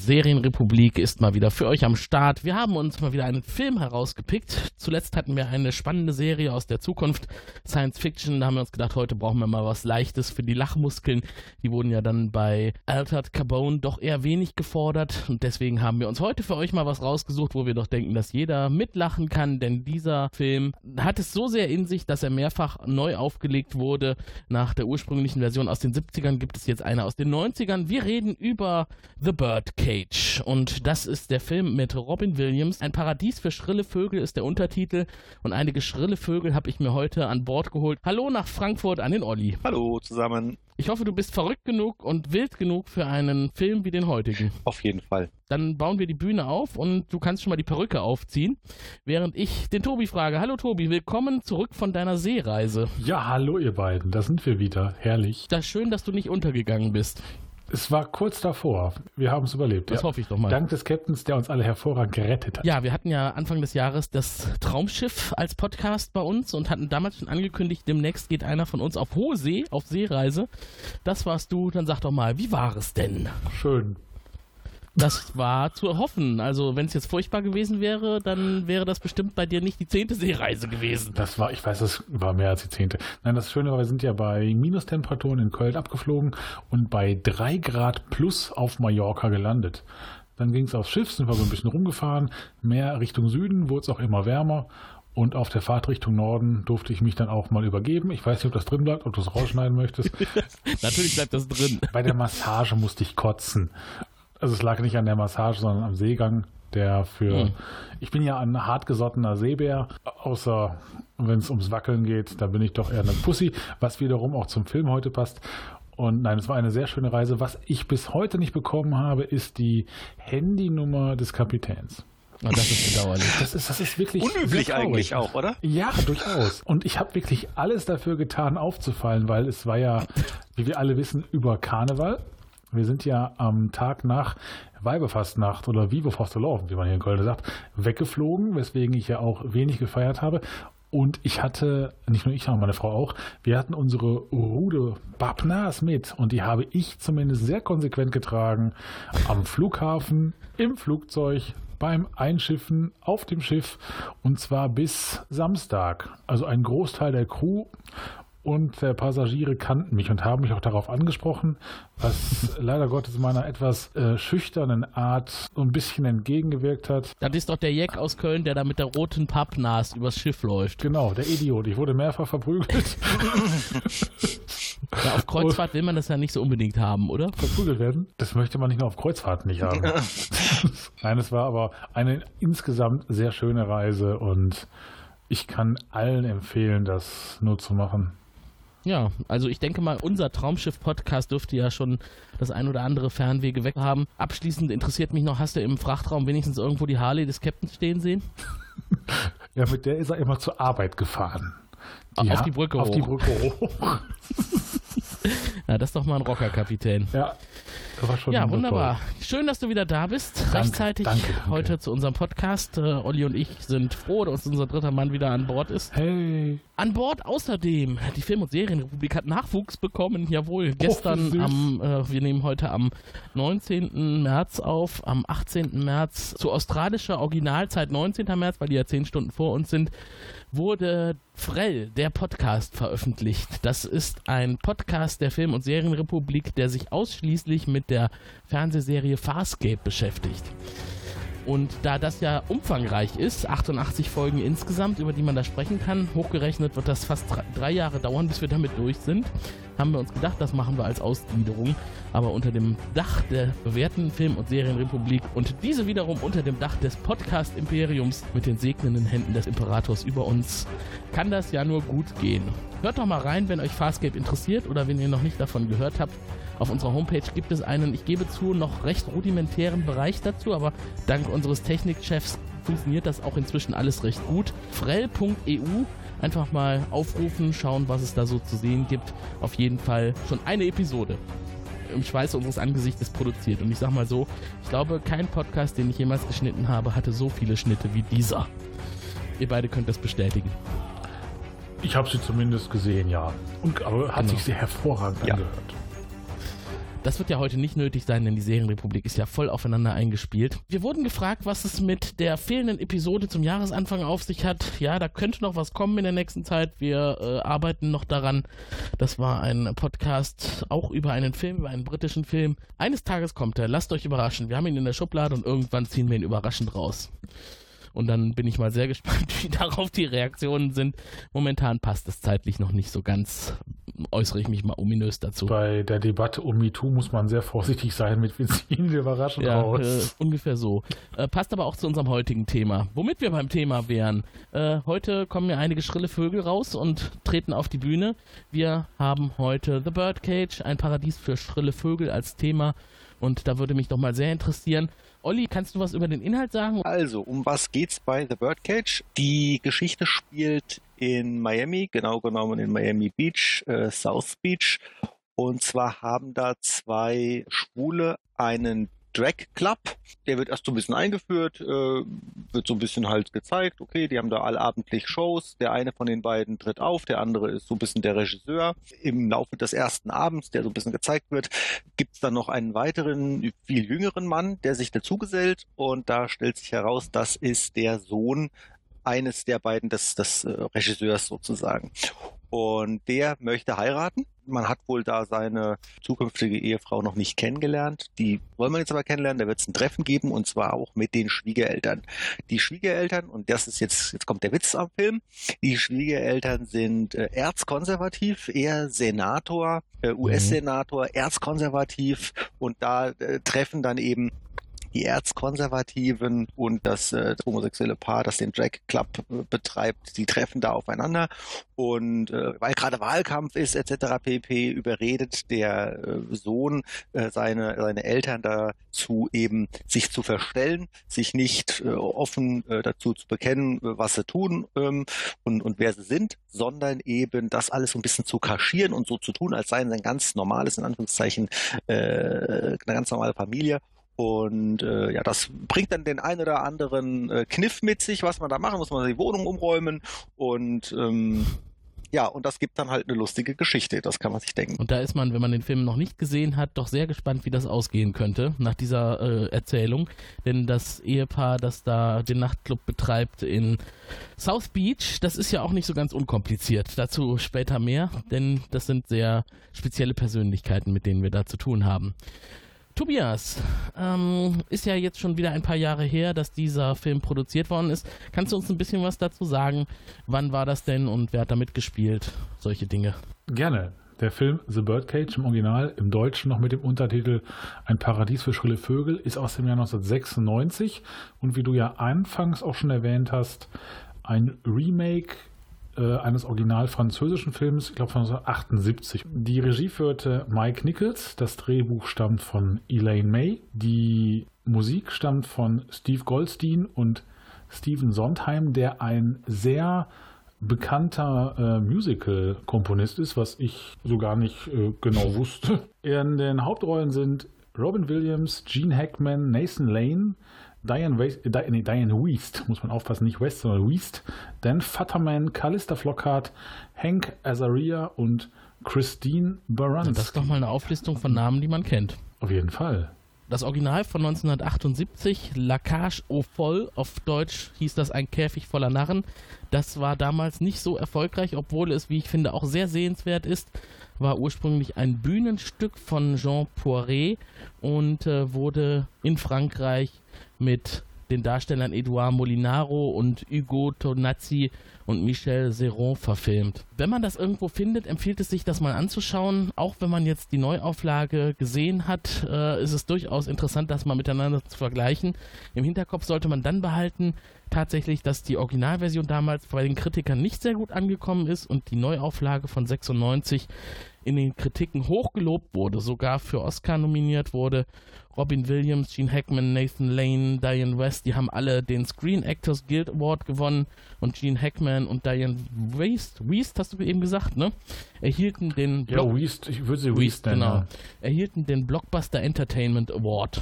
Serienrepublik ist mal wieder für euch am Start. Wir haben uns mal wieder einen Film herausgepickt. Zuletzt hatten wir eine spannende Serie aus der Zukunft, Science Fiction. Da haben wir uns gedacht, heute brauchen wir mal was Leichtes für die Lachmuskeln. Die wurden ja dann bei Altered Carbone doch eher wenig gefordert. Und deswegen haben wir uns heute für euch mal was rausgesucht, wo wir doch denken, dass jeder mitlachen kann. Denn dieser Film hat es so sehr in sich, dass er mehrfach neu aufgelegt wurde. Nach der ursprünglichen Version aus den 70ern gibt es jetzt eine aus den 90ern. Wir reden über The Birdcage. Und das ist der Film mit Robin Williams. Ein Paradies für schrille Vögel ist der Untertitel. Und einige schrille Vögel habe ich mir heute an Bord geholt. Hallo nach Frankfurt an den Olli. Hallo zusammen. Ich hoffe, du bist verrückt genug und wild genug für einen Film wie den heutigen. Auf jeden Fall. Dann bauen wir die Bühne auf und du kannst schon mal die Perücke aufziehen, während ich den Tobi frage. Hallo Tobi, willkommen zurück von deiner Seereise. Ja, hallo ihr beiden, da sind wir wieder. Herrlich. Das ist schön, dass du nicht untergegangen bist. Es war kurz davor. Wir haben es überlebt. Das ja. hoffe ich doch mal. Dank des Captains, der uns alle hervorragend gerettet hat. Ja, wir hatten ja Anfang des Jahres das Traumschiff als Podcast bei uns und hatten damals schon angekündigt, demnächst geht einer von uns auf hohe See, auf Seereise. Das warst du. Dann sag doch mal, wie war es denn? Schön. Das war zu erhoffen. Also, wenn es jetzt furchtbar gewesen wäre, dann wäre das bestimmt bei dir nicht die zehnte Seereise gewesen. Das war, ich weiß, das war mehr als die zehnte. Nein, das Schöne war, wir sind ja bei Minustemperaturen in Köln abgeflogen und bei drei Grad plus auf Mallorca gelandet. Dann ging es aufs Schiff, sind wir so ein bisschen rumgefahren, mehr Richtung Süden, wurde es auch immer wärmer. Und auf der Fahrt Richtung Norden durfte ich mich dann auch mal übergeben. Ich weiß nicht, ob das drin bleibt, ob du es rausschneiden möchtest. Natürlich bleibt das drin. Bei der Massage musste ich kotzen. Also es lag nicht an der Massage, sondern am Seegang, der für... Hm. Ich bin ja ein hartgesottener Seebär, außer wenn es ums Wackeln geht, da bin ich doch eher eine Pussy, was wiederum auch zum Film heute passt. Und nein, es war eine sehr schöne Reise. Was ich bis heute nicht bekommen habe, ist die Handynummer des Kapitäns. Oh, das ist bedauerlich. Das ist, das ist wirklich Unüblich eigentlich auch, oder? Ja, durchaus. Und ich habe wirklich alles dafür getan, aufzufallen, weil es war ja, wie wir alle wissen, über Karneval. Wir sind ja am Tag nach Weibefastnacht oder Vivo wie man hier in Köln sagt, weggeflogen, weswegen ich ja auch wenig gefeiert habe. Und ich hatte, nicht nur ich, sondern meine Frau auch, wir hatten unsere Rude Babnas mit und die habe ich zumindest sehr konsequent getragen. Am Flughafen, im Flugzeug, beim Einschiffen, auf dem Schiff und zwar bis Samstag. Also ein Großteil der Crew und der Passagiere kannten mich und haben mich auch darauf angesprochen, was leider Gottes meiner etwas äh, schüchternen Art so ein bisschen entgegengewirkt hat. Das ist doch der Jack aus Köln, der da mit der roten Pappnas übers Schiff läuft. Genau, der Idiot. Ich wurde mehrfach verprügelt. Ja, auf Kreuzfahrt will man das ja nicht so unbedingt haben, oder? verprügelt werden. Das möchte man nicht nur auf Kreuzfahrten nicht haben. Nein, es war aber eine insgesamt sehr schöne Reise und ich kann allen empfehlen, das nur zu machen. Ja, also ich denke mal, unser Traumschiff-Podcast dürfte ja schon das ein oder andere Fernwege weg haben. Abschließend interessiert mich noch, hast du im Frachtraum wenigstens irgendwo die Harley des Captains stehen sehen? Ja, mit der ist er immer zur Arbeit gefahren. Auf Ja, die Brücke Auf hoch. die Brücke hoch. Ja, das ist doch mal ein Rockerkapitän. Ja, das war schon Ja, wunderbar. toll. Schön, dass du wieder da bist. Rechtzeitig danke, danke. heute zu unserem Podcast. Äh, Olli und ich sind froh, dass unser dritter Mann wieder an Bord ist. Hey, An Bord außerdem, die Film- und Serienrepublik hat Nachwuchs bekommen. Jawohl, gestern süß. am, äh, wir nehmen heute am 19. März auf, am 18. März zu australischer Originalzeit, 19. März, weil die ja 10 Stunden vor uns sind, wurde Frell, der Podcast, veröffentlicht. Das ist ein Podcast der Film- und Serienrepublik, der sich ausschließlich mit der Fernsehserie Farscape beschäftigt. Und da das ja umfangreich ist, 88 Folgen insgesamt, über die man da sprechen kann, hochgerechnet wird das fast drei- Jahre dauern, bis wir damit durch sind, haben wir uns gedacht, das machen wir als Ausgliederung, aber unter dem Dach der bewährten Film- und Serienrepublik und diese wiederum unter dem Dach des Podcast-Imperiums mit den segnenden Händen des Imperators über uns, kann das ja nur gut gehen. Hört doch mal rein, wenn euch Farscape interessiert oder wenn ihr noch nicht davon gehört habt. Auf unserer Homepage gibt es einen, ich gebe zu, noch recht rudimentären Bereich dazu, aber dank unseres Technikchefs funktioniert das auch inzwischen alles recht gut. frell.eu einfach mal aufrufen, schauen, was es da so zu sehen gibt. Auf jeden Fall schon eine Episode im Schweiß unseres Angesichtes produziert. Und ich sag mal so, ich glaube, kein Podcast, den ich jemals geschnitten habe, hatte so viele Schnitte wie dieser. Ihr beide könnt das bestätigen. Ich habe sie zumindest gesehen, ja. Und, aber hat Genau. sich sehr hervorragend Ja. angehört. Das wird ja heute nicht nötig sein, denn die Serienrepublik ist ja voll aufeinander eingespielt. Wir wurden gefragt, was es mit der fehlenden Episode zum Jahresanfang auf sich hat. Ja, da könnte noch was kommen in der nächsten Zeit. Wir äh, arbeiten noch daran. Das war ein Podcast auch über einen Film, über einen britischen Film. Eines Tages kommt er. Lasst euch überraschen. Wir haben ihn in der Schublade und irgendwann ziehen wir ihn überraschend raus. Und dann bin ich mal sehr gespannt, wie darauf die Reaktionen sind. Momentan passt es zeitlich noch nicht so ganz. Äußere ich mich mal ominös dazu. Bei der Debatte um MeToo muss man sehr vorsichtig sein mit wir überraschend Ja, raus. äh, ungefähr so. Äh, passt aber auch zu unserem heutigen Thema. Womit wir beim Thema wären. Äh, heute kommen ja einige schrille Vögel raus und treten auf die Bühne. Wir haben heute The Birdcage, ein Paradies für schrille Vögel als Thema. Und da würde mich doch mal sehr interessieren. Olli, kannst du was über den Inhalt sagen? Also, um was geht's bei The Birdcage? Die Geschichte spielt in Miami, genau genommen in Miami Beach, äh, South Beach. Und zwar haben da zwei Schwule einen Drag Club. Der wird erst so ein bisschen eingeführt, äh, wird so ein bisschen halt gezeigt, okay, die haben da allabendlich Shows. Der eine von den beiden tritt auf, der andere ist so ein bisschen der Regisseur. Im Laufe des ersten Abends, der so ein bisschen gezeigt wird, gibt's dann noch einen weiteren, viel jüngeren Mann, der sich dazugesellt und da stellt sich heraus, das ist der Sohn eines der beiden des, des äh, Regisseurs sozusagen. Und der möchte heiraten. Man hat wohl da seine zukünftige Ehefrau noch nicht kennengelernt. Die wollen wir jetzt aber kennenlernen. Da wird es ein Treffen geben und zwar auch mit den Schwiegereltern. Die Schwiegereltern, und das ist jetzt, jetzt kommt der Witz am Film. Die Schwiegereltern sind äh, erzkonservativ, er Senator, äh, US-Senator, erzkonservativ und da äh, treffen dann eben die Erzkonservativen und das, äh, das homosexuelle Paar, das den Drag Club äh, betreibt, die treffen da aufeinander und äh, weil gerade Wahlkampf ist etc. pp. überredet der äh, Sohn äh, seine seine Eltern dazu eben sich zu verstellen, sich nicht äh, offen äh, dazu zu bekennen, äh, was sie tun ähm, und und wer sie sind, sondern eben das alles so ein bisschen zu kaschieren und so zu tun, als seien sie ein ganz normales in Anführungszeichen äh, eine ganz normale Familie und äh, ja, das bringt dann den ein oder anderen äh, Kniff mit sich, was man da machen muss. Man die Wohnung umräumen und ähm, ja, und das gibt dann halt eine lustige Geschichte, das kann man sich denken. Und da ist man, wenn man den Film noch nicht gesehen hat, doch sehr gespannt, wie das ausgehen könnte nach dieser äh, Erzählung. Denn das Ehepaar, das da den Nachtclub betreibt in South Beach, das ist ja auch nicht so ganz unkompliziert. Dazu später mehr, denn das sind sehr spezielle Persönlichkeiten, mit denen wir da zu tun haben. Tobias, ähm, ist ja jetzt schon wieder ein paar Jahre her, dass dieser Film produziert worden ist. Kannst du uns ein bisschen was dazu sagen? Wann war das denn und wer hat da mitgespielt? Solche Dinge. Gerne. Der Film The Birdcage im Original, im Deutschen noch mit dem Untertitel Ein Paradies für schrille Vögel, ist aus dem Jahr 1996 und wie du ja anfangs auch schon erwähnt hast, ein Remake äh, eines original französischen Films, ich glaube von 1978. Die Regie führte Mike Nichols, das Drehbuch stammt von Elaine May, die Musik stammt von Steve Goldstein und Steven Sondheim, der ein sehr bekannter äh, Musical-Komponist ist, was ich so gar nicht äh, genau wusste. In den Hauptrollen sind Robin Williams, Gene Hackman, Nathan Lane, Diane, West, äh, nee, Diane Weist, muss man aufpassen, nicht West, sondern Weast, Dan Futterman, Callista Flockhart, Hank Azaria und Christine Baranski. Das ist doch mal eine Auflistung von Namen, die man kennt. Auf jeden Fall. Das Original von 1978, La Cage au Foll, auf Deutsch hieß das ein Käfig voller Narren. Das war damals nicht so erfolgreich, obwohl es, wie ich finde, auch sehr sehenswert ist. War ursprünglich ein Bühnenstück von Jean Poiret und äh, wurde in Frankreich mit den Darstellern Edouard Molinaro und Hugo Tonazzi und Michel Serron verfilmt. Wenn man das irgendwo findet, empfiehlt es sich, das mal anzuschauen. Auch wenn man jetzt die Neuauflage gesehen hat, äh, ist es durchaus interessant, das mal miteinander zu vergleichen. Im Hinterkopf sollte man dann behalten, tatsächlich, dass die Originalversion damals bei den Kritikern nicht sehr gut angekommen ist und die Neuauflage von 96 in den Kritiken hochgelobt wurde, sogar für Oscar nominiert wurde. Robin Williams, Gene Hackman, Nathan Lane, Diane West, die haben alle den Screen Actors Guild Award gewonnen und Gene Hackman und Diane West, West hast du eben gesagt, ne? Erhielten den ja, West, ich würde sie West nennen. Genau. Erhielten den Blockbuster Entertainment Award.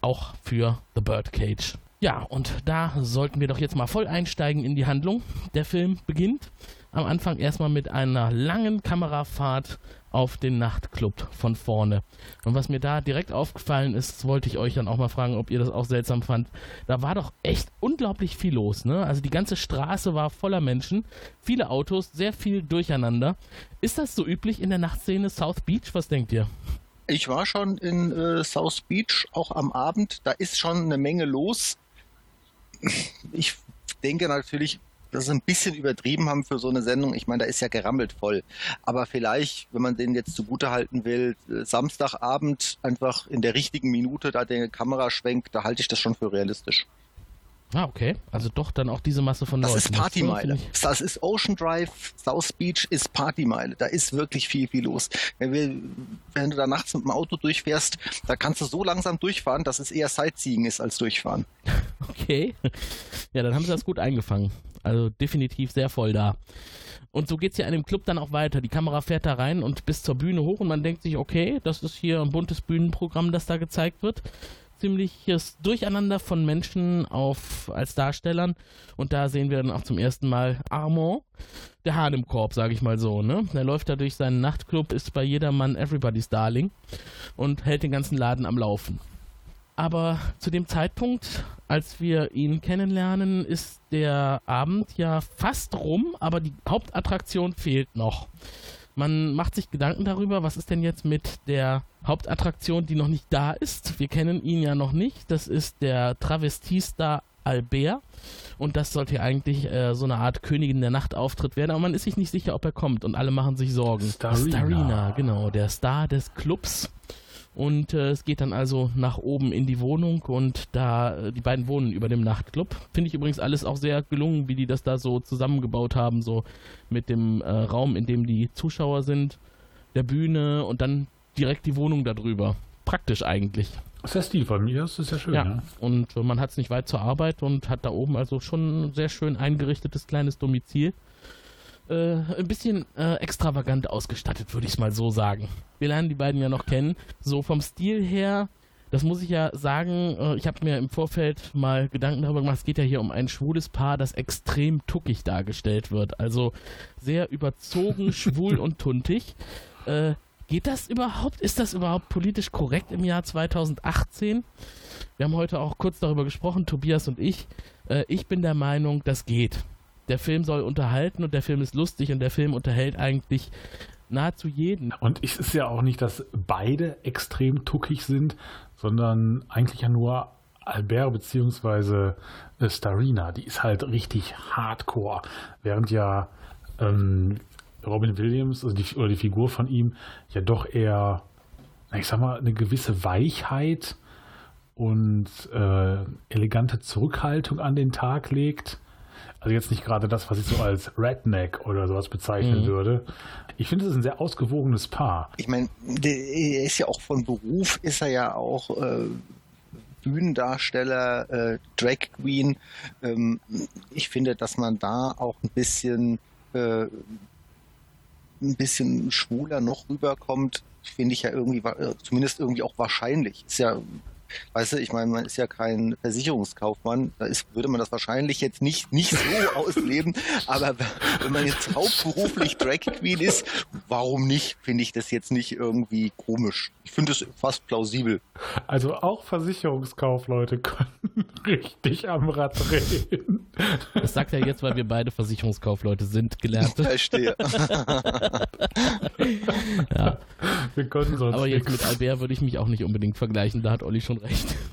Auch für The Birdcage. Ja, und da sollten wir doch jetzt mal voll einsteigen in die Handlung. Der Film beginnt am Anfang erstmal mit einer langen Kamerafahrt auf den Nachtclub von vorne. Und was mir da direkt aufgefallen ist, wollte ich euch dann auch mal fragen, ob ihr das auch seltsam fand. Da war doch echt unglaublich viel los, ne? Also die ganze Straße war voller Menschen, viele Autos, sehr viel Durcheinander. Ist das so üblich in der Nachtszene South Beach? Was denkt ihr? Ich war schon in äh, South Beach, auch am Abend. Da ist schon eine Menge los. Ich denke natürlich, das ist ein bisschen übertrieben haben für so eine Sendung. Ich meine, da ist ja gerammelt voll. Aber vielleicht, wenn man den jetzt zugute halten will, äh, Samstagabend einfach in der richtigen Minute da die Kamera schwenkt, da halte ich das schon für realistisch. Ah, okay. Also doch dann auch diese Masse von das Leuten. Ist Partymeile. Das ist Ocean Drive, South Beach ist Partymeile. Da ist wirklich viel, viel los. Wenn, wir, wenn du da nachts mit dem Auto durchfährst, da kannst du so langsam durchfahren, dass es eher Sightseeing ist als durchfahren. Okay. Ja, dann haben sie das gut eingefangen. Also definitiv sehr voll da. Und so geht es ja an dem Club dann auch weiter. Die Kamera fährt da rein und bis zur Bühne hoch und man denkt sich, okay, das ist hier ein buntes Bühnenprogramm, das da gezeigt wird. Ziemliches Durcheinander von Menschen auf, als Darstellern. Und da sehen wir dann auch zum ersten Mal Armand, der Hahn im Korb, sage ich mal so. Ne? Der läuft da durch seinen Nachtclub, ist bei jedermann Everybody's Darling und hält den ganzen Laden am Laufen. Aber zu dem Zeitpunkt, als wir ihn kennenlernen, ist der Abend ja fast rum, aber die Hauptattraktion fehlt noch. Man macht sich Gedanken darüber, was ist denn jetzt mit der Hauptattraktion, die noch nicht da ist. Wir kennen ihn ja noch nicht. Das ist der Travestiestar Albert. Und das sollte ja eigentlich äh, so eine Art Königin der Nacht Auftritt werden, aber man ist sich nicht sicher, ob er kommt und alle machen sich Sorgen. Starina. Starina, genau, der Star des Clubs. Und äh, es geht dann also nach oben in die Wohnung und da, äh, die beiden wohnen über dem Nachtclub. Finde ich übrigens alles auch sehr gelungen, wie die das da so zusammengebaut haben, so mit dem äh, Raum, in dem die Zuschauer sind, der Bühne und dann direkt die Wohnung darüber. Praktisch eigentlich. Das ist ja Stil von mir, das ist ja schön. Ja, ja. und äh, man hat es nicht weit zur Arbeit und hat da oben also schon ein sehr schön eingerichtetes kleines Domizil äh, ein bisschen äh, extravagant ausgestattet, würde ich es mal so sagen. Wir lernen die beiden ja noch kennen. So vom Stil her, das muss ich ja sagen, äh, ich habe mir im Vorfeld mal Gedanken darüber gemacht, es geht ja hier um ein schwules Paar, das extrem tuckig dargestellt wird. Also sehr überzogen, schwul und tuntig. Äh, geht das überhaupt? Ist das überhaupt politisch korrekt im Jahr 2018? Wir haben heute auch kurz darüber gesprochen, Tobias und ich. Äh, ich bin der Meinung, das geht der Film soll unterhalten und der Film ist lustig und der Film unterhält eigentlich nahezu jeden. Und es ist ja auch nicht, dass beide extrem tuckig sind, sondern eigentlich ja nur Albert bzw. Äh, Starina. Die ist halt richtig hardcore, während ja ähm, Robin Williams also die, oder die Figur von ihm ja doch eher, ich sag mal, eine gewisse Weichheit und äh, elegante Zurückhaltung an den Tag legt also jetzt nicht gerade das, was ich so als Redneck oder sowas bezeichnen mhm. würde. Ich finde, es ist ein sehr ausgewogenes Paar. Ich meine, er ist ja auch von Beruf, ist er ja auch äh, Bühnendarsteller, äh, Drag Queen. Ähm, ich finde, dass man da auch ein bisschen äh, ein bisschen schwuler noch rüberkommt, finde ich ja irgendwie, äh, zumindest irgendwie auch wahrscheinlich. Ist ja Weißt du, ich meine, man ist ja kein Versicherungskaufmann, da ist, würde man das wahrscheinlich jetzt nicht, nicht so ausleben, aber wenn man jetzt hauptberuflich Drag Queen ist, warum nicht, finde ich das jetzt nicht irgendwie komisch. Ich finde es fast plausibel. Also auch Versicherungskaufleute können richtig am Rad drehen. Das sagt er jetzt, weil wir beide Versicherungskaufleute sind, gelernte. Verstehe. ja. Wir können sonst Aber jetzt nix. mit Albert würde ich mich auch nicht unbedingt vergleichen, da hat Olli schon recht.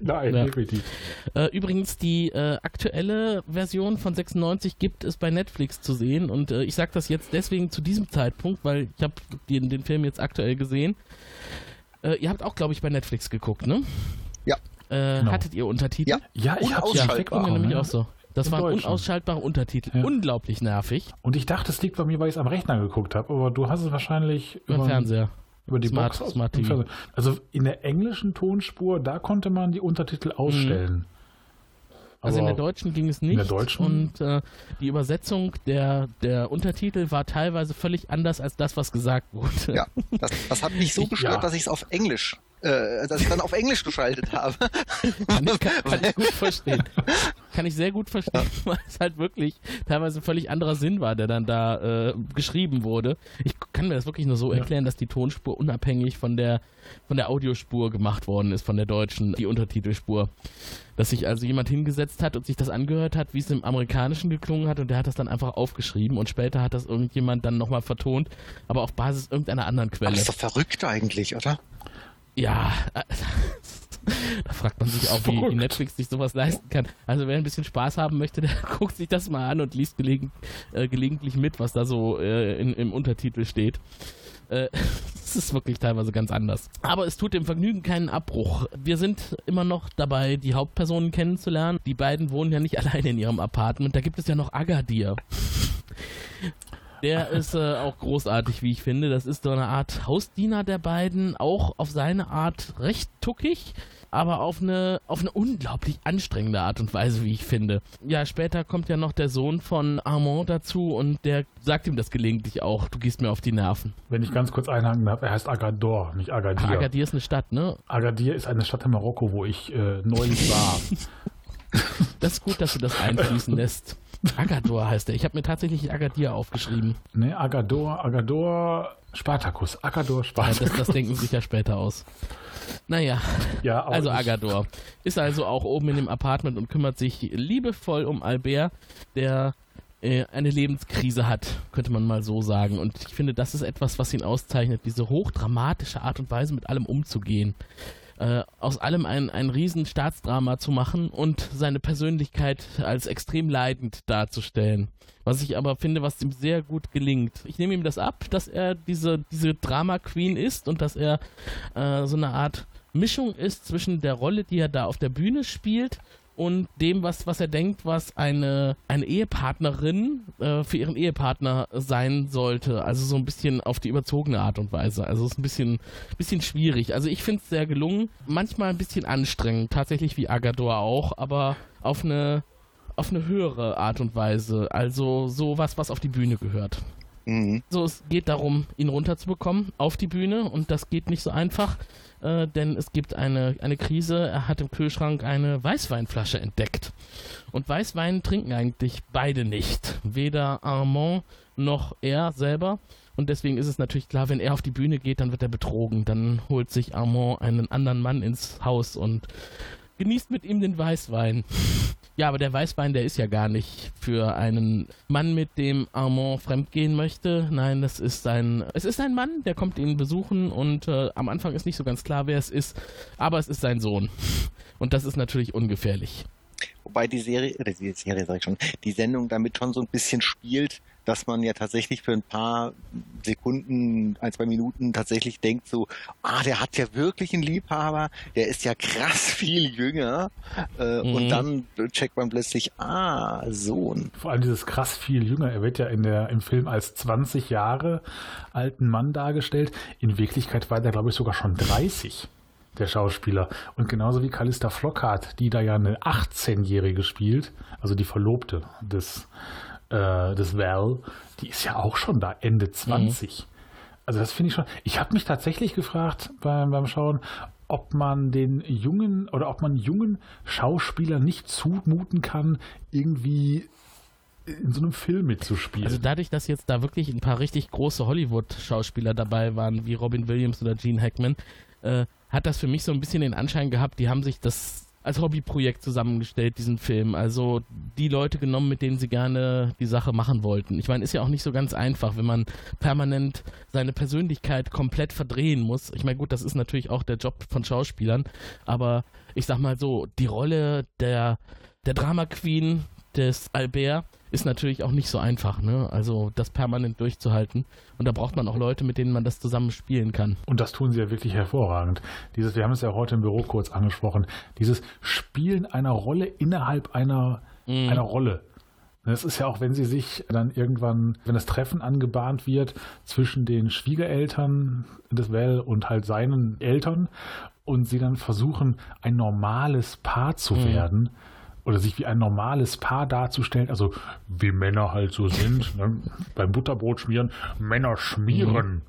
Nein, Ja. definitiv. Äh, übrigens, die äh, aktuelle Version von 96 gibt es bei Netflix zu sehen und äh, ich sage das jetzt deswegen zu diesem Zeitpunkt, weil ich habe den, den Film jetzt aktuell gesehen. Äh, ihr habt auch, glaube ich, bei Netflix geguckt, ne? Ja. Äh, Genau. Hattet ihr Untertitel? Ja. Ja, ich hab's Ja, nämlich auch so. Das waren Deutschen. unausschaltbare Untertitel. Ja. Unglaublich nervig. Und ich dachte, es liegt bei mir, weil ich es am Rechner geguckt habe, aber du hast es wahrscheinlich Über den Fernseher. über die Smart- Box Smart TV. Also in der englischen Tonspur, da konnte man die Untertitel ausstellen. Also in der deutschen ging es nicht. in der deutschen? Und äh, die Übersetzung der, der Untertitel war teilweise völlig anders als das, was gesagt wurde. Ja, das, das hat mich so gestört, ja. dass ich es auf Englisch, äh, dass ich dann auf Englisch geschaltet habe. Kann ich, kann, kann ich gut verstehen. Kann ich sehr gut verstehen, weil es halt wirklich teilweise ein völlig anderer Sinn war, der dann da äh, geschrieben wurde. Ich kann mir das wirklich nur so Ja. erklären, dass die Tonspur unabhängig von der, von der Audiospur gemacht worden ist, von der deutschen, die Untertitelspur. Dass sich also jemand hingesetzt hat und sich das angehört hat, wie es im Amerikanischen geklungen hat und der hat das dann einfach aufgeschrieben und später hat das irgendjemand dann nochmal vertont, aber auf Basis irgendeiner anderen Aber Quelle. das ist doch verrückt eigentlich, oder? Ja, äh, da fragt man sich auch, wie, wie. Netflix sich sowas leisten kann. Also wer ein bisschen Spaß haben möchte, der guckt sich das mal an und liest gelegen, äh, gelegentlich mit, was da so äh, in, im Untertitel steht. Äh, Es ist wirklich teilweise ganz anders. Aber es tut dem Vergnügen keinen Abbruch. Wir sind immer noch dabei, die Hauptpersonen kennenzulernen. Die beiden wohnen ja nicht alleine in ihrem Apartment. Da gibt es ja noch Agadir. Der ist äh, auch großartig, wie ich finde. Das ist so eine Art Hausdiener der beiden, auch auf seine Art recht tuckig, aber auf eine, auf eine unglaublich anstrengende Art und Weise, wie ich finde. Ja, später kommt ja noch der Sohn von Armand dazu und der sagt ihm das gelegentlich auch, du gehst mir auf die Nerven. Wenn ich ganz kurz einhaken darf, er heißt Agador, nicht Agadir. Agadir ist eine Stadt, ne? Agadir ist eine Stadt in Marokko, wo ich äh, neulich war. Das ist gut, dass du das einfließen lässt. Agador heißt er. Ich habe mir tatsächlich Agadir aufgeschrieben. ne, Agador, Agador, Spartacus. Agador, Ja, Spartacus. das, das denken sich ja später aus. Naja, Ja, also Agador ist also auch oben in dem Apartment und kümmert sich liebevoll um Albert, der äh, eine Lebenskrise hat, könnte man mal so sagen. Und ich finde, das ist etwas, was ihn auszeichnet, diese hochdramatische Art und Weise, mit allem umzugehen. Äh, aus allem ein, ein riesen Staatsdrama zu machen und seine Persönlichkeit als extrem leidend darzustellen. Was ich aber finde, was ihm sehr gut gelingt. Ich nehme ihm das ab, dass er diese, diese Drama-Queen ist und dass er äh, so eine Art Mischung ist zwischen der Rolle, die er da auf der Bühne spielt und dem, was, was er denkt, was eine, eine Ehepartnerin äh, für ihren Ehepartner sein sollte. Also so ein bisschen auf die überzogene Art und Weise. Also es ist ein bisschen, bisschen schwierig. Also ich finde es sehr gelungen. Manchmal ein bisschen anstrengend, tatsächlich wie Agador auch, aber auf eine, auf eine höhere Art und Weise. Also sowas, was auf die Bühne gehört. Mhm. So, es geht darum, ihn runterzubekommen auf die Bühne und das geht nicht so einfach, äh, denn es gibt eine, eine Krise. Er hat im Kühlschrank eine Weißweinflasche entdeckt. Und Weißwein trinken eigentlich beide nicht. Weder Armand noch er selber. Und deswegen ist es natürlich klar, wenn er auf die Bühne geht, dann wird er betrogen. Dann holt sich Armand einen anderen Mann ins Haus und genießt mit ihm den Weißwein. Ja, aber der Weißwein, der ist ja gar nicht für einen Mann, mit dem Armand fremdgehen möchte. Nein, das ist ein, es ist ein Mann, der kommt ihn besuchen und äh, am Anfang ist nicht so ganz klar, wer es ist, aber es ist sein Sohn. Und das ist natürlich ungefährlich. Wobei die Serie, oder die Serie sag ich schon, die Sendung damit schon so ein bisschen spielt, dass man ja tatsächlich für ein paar Sekunden, ein, zwei Minuten tatsächlich denkt so, ah, der hat ja wirklich einen Liebhaber, der ist ja krass viel jünger. Äh, Mhm. Und dann checkt man plötzlich, ah, Sohn. Vor allem dieses krass viel jünger. Er wird ja in der, im Film als 20 Jahre alten Mann dargestellt. In Wirklichkeit war der, glaube ich, sogar schon 30, der Schauspieler. Und genauso wie Callista Flockhart, die da ja eine 18-Jährige spielt, also die Verlobte des, äh, des Val, die ist ja auch schon da Ende 20. Also das finde ich schon. Ich habe mich tatsächlich gefragt beim, beim Schauen, ob man den jungen oder ob man jungen Schauspielern nicht zumuten kann, irgendwie in so einem Film mitzuspielen. Also dadurch, dass jetzt da wirklich ein paar richtig große Hollywood-Schauspieler dabei waren, wie Robin Williams oder Gene Hackman, äh, hat das für mich so ein bisschen den Anschein gehabt, die haben sich das als Hobbyprojekt zusammengestellt, diesen Film. Also die Leute genommen, mit denen sie gerne die Sache machen wollten. Ich meine, ist ja auch nicht so ganz einfach, wenn man permanent seine Persönlichkeit komplett verdrehen muss. Ich meine, gut, das ist natürlich auch der Job von Schauspielern, aber ich sag mal so, die Rolle der, der Drama Queen des Albert ist natürlich auch nicht so einfach, ne? Also das permanent durchzuhalten. Und da braucht man auch Leute, mit denen man das zusammen spielen kann. Und das tun sie ja wirklich hervorragend. Dieses, wir haben es ja heute im Büro kurz angesprochen, dieses Spielen einer Rolle innerhalb einer, mhm. einer Rolle. Das ist ja auch, wenn sie sich dann irgendwann, wenn das Treffen angebahnt wird zwischen den Schwiegereltern des Well und halt seinen Eltern und sie dann versuchen, ein normales Paar zu mhm. werden, oder sich wie ein normales Paar darzustellen, also wie Männer halt so sind, ne? beim Butterbrot schmieren, Männer schmieren. Mhm.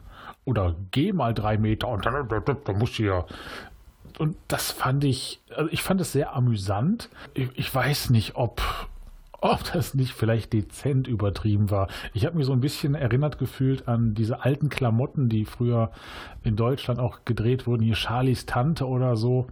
Oder geh mal drei Meter und dann da, da, da musst du ja. Und das fand ich, also ich fand es sehr amüsant. Ich, ich weiß nicht, ob, ob das nicht vielleicht dezent übertrieben war. Ich habe mich so ein bisschen erinnert gefühlt an diese alten Klamotten, die früher in Deutschland auch gedreht wurden, hier Charlies Tante oder so.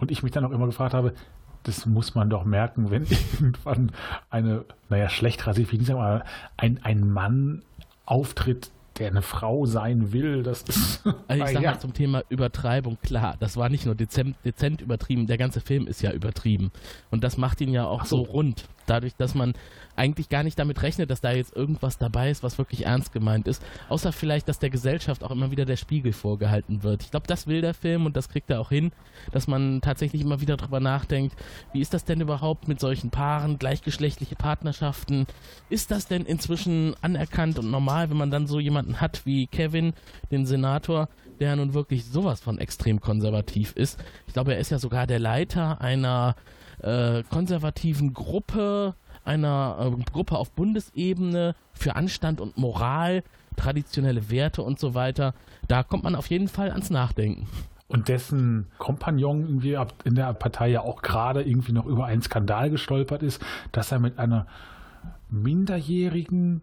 Und ich mich dann auch immer gefragt habe, das muss man doch merken, wenn irgendwann eine, naja, schlecht rasiert, wie gesagt, ein, ein Mann auftritt, der eine Frau sein will, das ist. Also ich sag ja. mal zum Thema Übertreibung, klar, das war nicht nur dezent, dezent, übertrieben, der ganze Film ist ja übertrieben. Und das macht ihn ja auch so. so rund. Dadurch, dass man eigentlich gar nicht damit rechnet, dass da jetzt irgendwas dabei ist, was wirklich ernst gemeint ist. Außer vielleicht, dass der Gesellschaft auch immer wieder der Spiegel vorgehalten wird. Ich glaube, das will der Film und das kriegt er auch hin, dass man tatsächlich immer wieder drüber nachdenkt, wie ist das denn überhaupt mit solchen Paaren, gleichgeschlechtliche Partnerschaften? Ist das denn inzwischen anerkannt und normal, wenn man dann so jemanden hat wie Kevin, den Senator, der nun wirklich sowas von extrem konservativ ist? Ich glaube, er ist ja sogar der Leiter einer äh, konservativen Gruppe, einer äh, Gruppe auf Bundesebene für Anstand und Moral, traditionelle Werte und so weiter. Da kommt man auf jeden Fall ans Nachdenken. Und dessen Kompagnon irgendwie in der Partei ja auch gerade irgendwie noch über einen Skandal gestolpert ist, dass er mit einer minderjährigen,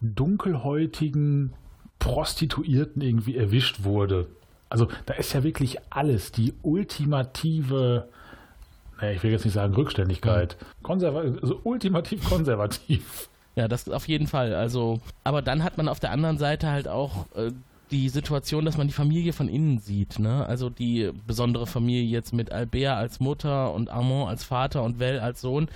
dunkelhäutigen Prostituierten irgendwie erwischt wurde. Also da ist ja wirklich alles, die ultimative naja, ich will jetzt nicht sagen Rückständigkeit, Konserva also ultimativ konservativ. Ja, das auf jeden Fall. Also, aber dann hat man auf der anderen Seite halt auch äh, die Situation, dass man die Familie von innen sieht. Ne? Also die besondere Familie jetzt mit Albert als Mutter und Armand als Vater und Well als Sohn,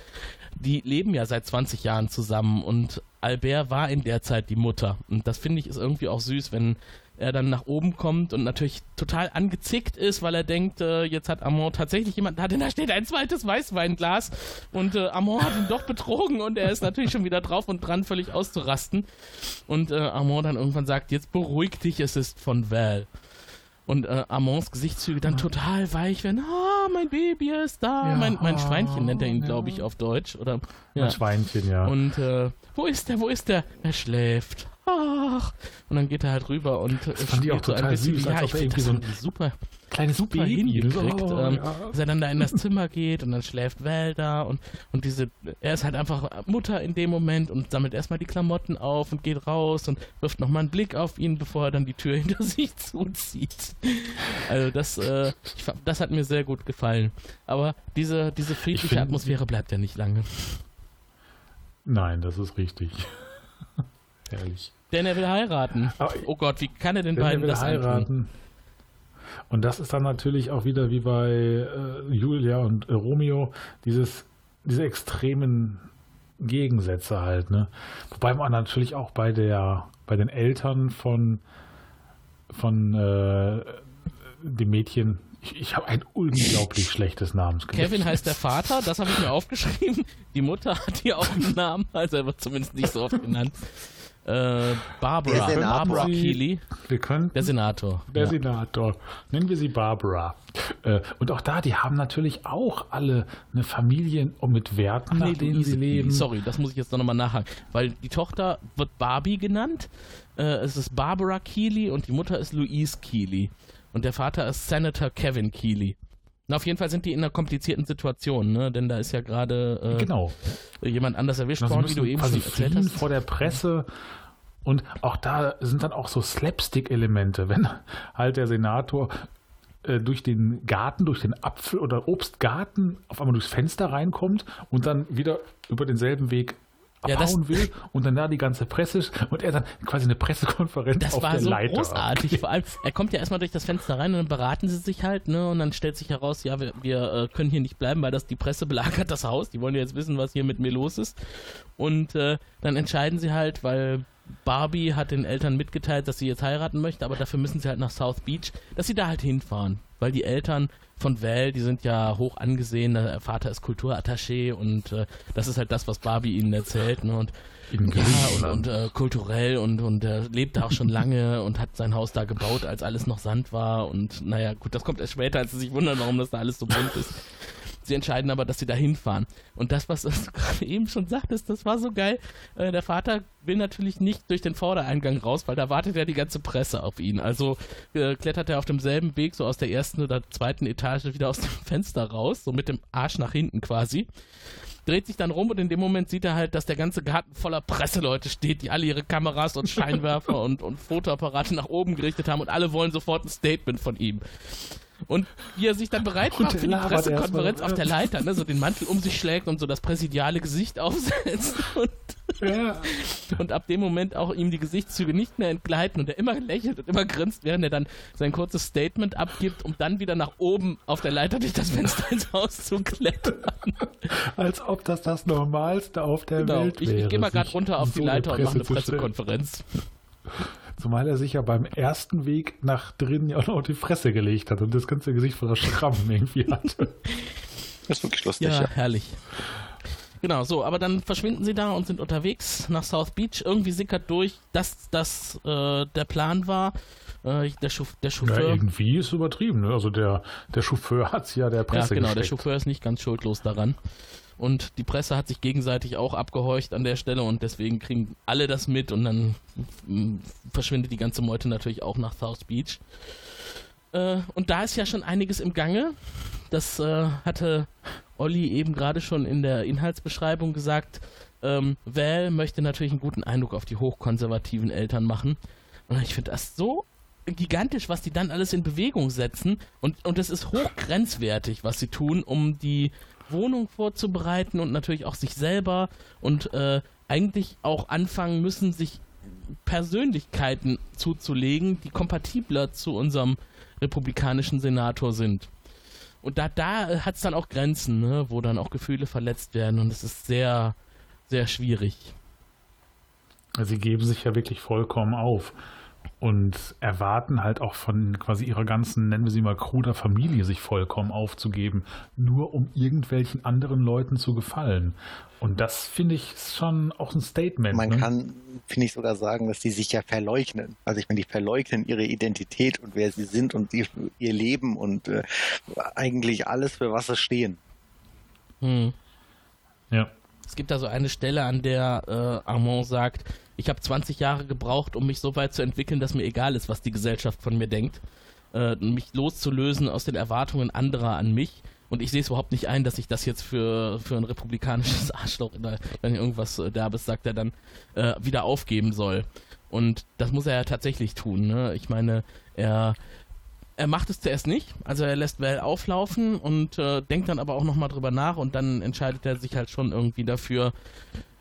die leben ja seit 20 Jahren zusammen und Albert war in der Zeit die Mutter. Und das finde ich ist irgendwie auch süß, wenn er dann nach oben kommt und natürlich total angezickt ist, weil er denkt, äh, jetzt hat Amon tatsächlich jemanden da, denn da steht ein zweites Weißweinglas und äh, Amon hat ihn doch betrogen und er ist natürlich schon wieder drauf und dran, völlig auszurasten. Und äh, Amon dann irgendwann sagt, jetzt beruhig dich, es ist von Val. Und äh, Amons Gesichtszüge dann total weich werden. Ah, mein Baby ist da. Ja, mein, mein Schweinchen nennt er ihn, ja. glaube ich, auf Deutsch. Oder, ja. Mein Schweinchen, ja. Und äh, wo ist der, wo ist der? Er schläft ach. Und dann geht er halt rüber und das fand ich auch total so ein bisschen, süß, ja, ich finde so ein super, kleines super Baby hingekriegt, oh, ähm, ja. dass er dann da in das Zimmer geht und dann schläft Val da und, und diese, er ist halt einfach Mutter in dem Moment und sammelt erstmal die Klamotten auf und geht raus und wirft nochmal einen Blick auf ihn, bevor er dann die Tür hinter sich zuzieht. Also das, äh, ich, das hat mir sehr gut gefallen. Aber diese, diese friedliche find, Atmosphäre bleibt ja nicht lange. Nein, das ist richtig. Herrlich. Denn er will heiraten. Oh Gott, wie kann er den beiden das heiraten? Antun? Und das ist dann natürlich auch wieder wie bei äh, Julia und äh, Romeo, dieses, diese extremen Gegensätze halt, ne? Wobei man natürlich auch bei der, bei den Eltern von, von äh, dem Mädchen, ich, ich habe ein unglaublich schlechtes Namensgedächtnis. Kevin heißt der Vater, das habe ich mir aufgeschrieben. Die Mutter hat hier auch einen Namen, also er wird zumindest nicht so oft genannt. Äh, Barbara, Barbara Keeley. Wir können, der Senator. Der ja. Senator. Nennen wir sie Barbara. Äh, und auch da, die haben natürlich auch alle eine Familie mit Werten, Ach, nach denen sie leben. Sorry, das muss ich jetzt noch mal nachhaken. Weil die Tochter wird Barbie genannt. Äh, es ist Barbara Keeley und die Mutter ist Louise Keeley. Und der Vater ist Senator Kevin Keeley. Na, auf jeden Fall sind die in einer komplizierten Situation, ne? Denn da ist ja gerade äh, genau. jemand anders erwischt worden, wie du eben schon erzählt hast. vor der Presse. Und auch da sind dann auch so Slapstick-Elemente, wenn halt der Senator äh, durch den Garten, durch den Apfel- oder Obstgarten auf einmal durchs Fenster reinkommt und dann wieder über denselben Weg Ja, abhauen will und dann da die ganze Presse und er dann quasi eine Pressekonferenz Das auf war der so Leiter. großartig. Vor allem, er kommt ja erstmal durch das Fenster rein und dann beraten sie sich halt, ne? Und dann stellt sich heraus, ja, wir, wir äh, können hier nicht bleiben, weil das die Presse belagert das Haus. Die wollen ja jetzt wissen, was hier mit mir los ist. Und äh, dann entscheiden sie halt, weil Barbie hat den Eltern mitgeteilt, dass sie jetzt heiraten möchte, aber dafür müssen sie halt nach South Beach, dass sie da halt hinfahren. Weil die Eltern von Val, die sind ja hoch angesehen, der Vater ist Kulturattaché und äh, das ist halt das, was Barbie ihnen erzählt. Ne? Und ja, und, und äh, kulturell und, und er lebt da auch schon lange und hat sein Haus da gebaut, als alles noch Sand war. Und naja, gut, das kommt erst später, als sie sich wundern, warum das da alles so bunt ist. Sie entscheiden aber, dass sie da hinfahren. Und das, was du gerade eben schon sagtest, das war so geil. Äh, der Vater will natürlich nicht durch den Vordereingang raus, weil da wartet ja die ganze Presse auf ihn. Also äh, klettert er auf demselben Weg, so aus der ersten oder zweiten Etage wieder aus dem Fenster raus, so mit dem Arsch nach hinten quasi dreht sich dann rum und in dem Moment sieht er halt, dass der ganze Garten voller Presseleute steht, die alle ihre Kameras und Scheinwerfer und, und Fotoapparate nach oben gerichtet haben und alle wollen sofort ein Statement von ihm. Und wie er sich dann bereit macht für die Pressekonferenz auf der Leiter, ne, so den Mantel um sich schlägt und so das präsidiale Gesicht aufsetzt und, Ja. und ab dem Moment auch ihm die Gesichtszüge nicht mehr entgleiten und er immer lächelt und immer grinst, während er dann sein kurzes Statement abgibt, um dann wieder nach oben auf der Leiter durch das Fenster ins Haus zu klettern. Als ob das das Normalste auf der Genau. Welt Ich, wäre. ich gehe mal gerade runter auf so die Leiter und mache eine. Pressekonferenz. Zumal er sich ja beim ersten Weg nach drinnen ja auch noch auf die Fresse gelegt hat und das ganze Gesicht voller Schrammen irgendwie hatte. Das ist wirklich lustig, Ja, ja. herrlich. Genau, so, aber dann verschwinden sie da und sind unterwegs nach South Beach. Irgendwie sickert durch, dass das äh, der Plan war. Äh, der, Chauff der Ja, Chauffeur. irgendwie ist übertrieben. Ne? Also der, der Chauffeur hat es ja der Ja, Presse genau, der gesteckt. Chauffeur ist nicht ganz schuldlos daran. Und die Presse hat sich gegenseitig auch abgehorcht an der Stelle und deswegen kriegen alle das mit und dann mm, verschwindet die ganze Meute natürlich auch nach South Beach. Äh, und da ist ja schon einiges im Gange. Das äh, hatte Olli eben gerade schon in der Inhaltsbeschreibung gesagt. Ähm, Val möchte natürlich einen guten Eindruck auf die hochkonservativen Eltern machen. Und ich finde das so gigantisch, was die dann alles in Bewegung setzen. Und, und es ist hochgrenzwertig, was sie tun, um die Wohnung vorzubereiten und natürlich auch sich selber und äh, eigentlich auch anfangen müssen, sich Persönlichkeiten zuzulegen, die kompatibler zu unserem republikanischen Senator sind. Und da, da hat es dann auch Grenzen, ne, wo dann auch Gefühle verletzt werden und es ist sehr, sehr schwierig. Sie geben sich ja wirklich vollkommen auf und erwarten halt auch von quasi ihrer ganzen, nennen wir sie mal, kruder Familie, sich vollkommen aufzugeben, nur um irgendwelchen anderen Leuten zu gefallen. Und das finde ich schon auch ein Statement. Man ne? kann, finde ich, sogar sagen, dass die sich ja verleugnen. Also ich meine, die verleugnen ihre Identität und wer sie sind und ihr, ihr Leben und äh, eigentlich alles, für was sie stehen. Hm. Ja. Es gibt da so eine Stelle, an der äh, Armand sagt, ich habe 20 Jahre gebraucht, um mich so weit zu entwickeln, dass mir egal ist, was die Gesellschaft von mir denkt. Äh, mich loszulösen aus den Erwartungen anderer an mich. Und ich sehe es überhaupt nicht ein, dass ich das jetzt für, für ein republikanisches Arschloch, wenn irgendwas äh, Derbes sagt, er dann äh, wieder aufgeben soll. Und das muss er ja tatsächlich tun. Ne? Ich meine, er, er macht es zuerst nicht. Also er lässt Val auflaufen und äh, denkt dann aber auch nochmal drüber nach und dann entscheidet er sich halt schon irgendwie dafür,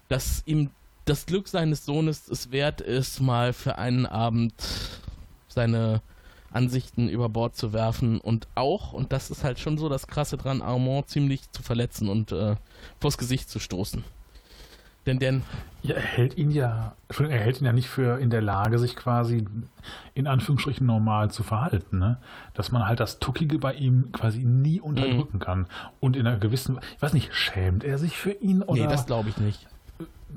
dass ihm das Glück seines Sohnes es wert ist, mal für einen Abend seine Ansichten über Bord zu werfen und auch, und das ist halt schon so das Krasse dran, Armand ziemlich zu verletzen und äh, vors Gesicht zu stoßen. Denn, denn, Ja, er hält ihn ja, er hält ihn ja nicht für in der Lage, sich quasi in Anführungsstrichen normal zu verhalten, ne? Dass man halt das Tuckige bei ihm quasi nie unterdrücken kann. Und in einer gewissen, ich weiß nicht, schämt er sich für ihn oder? nee, das glaube ich nicht.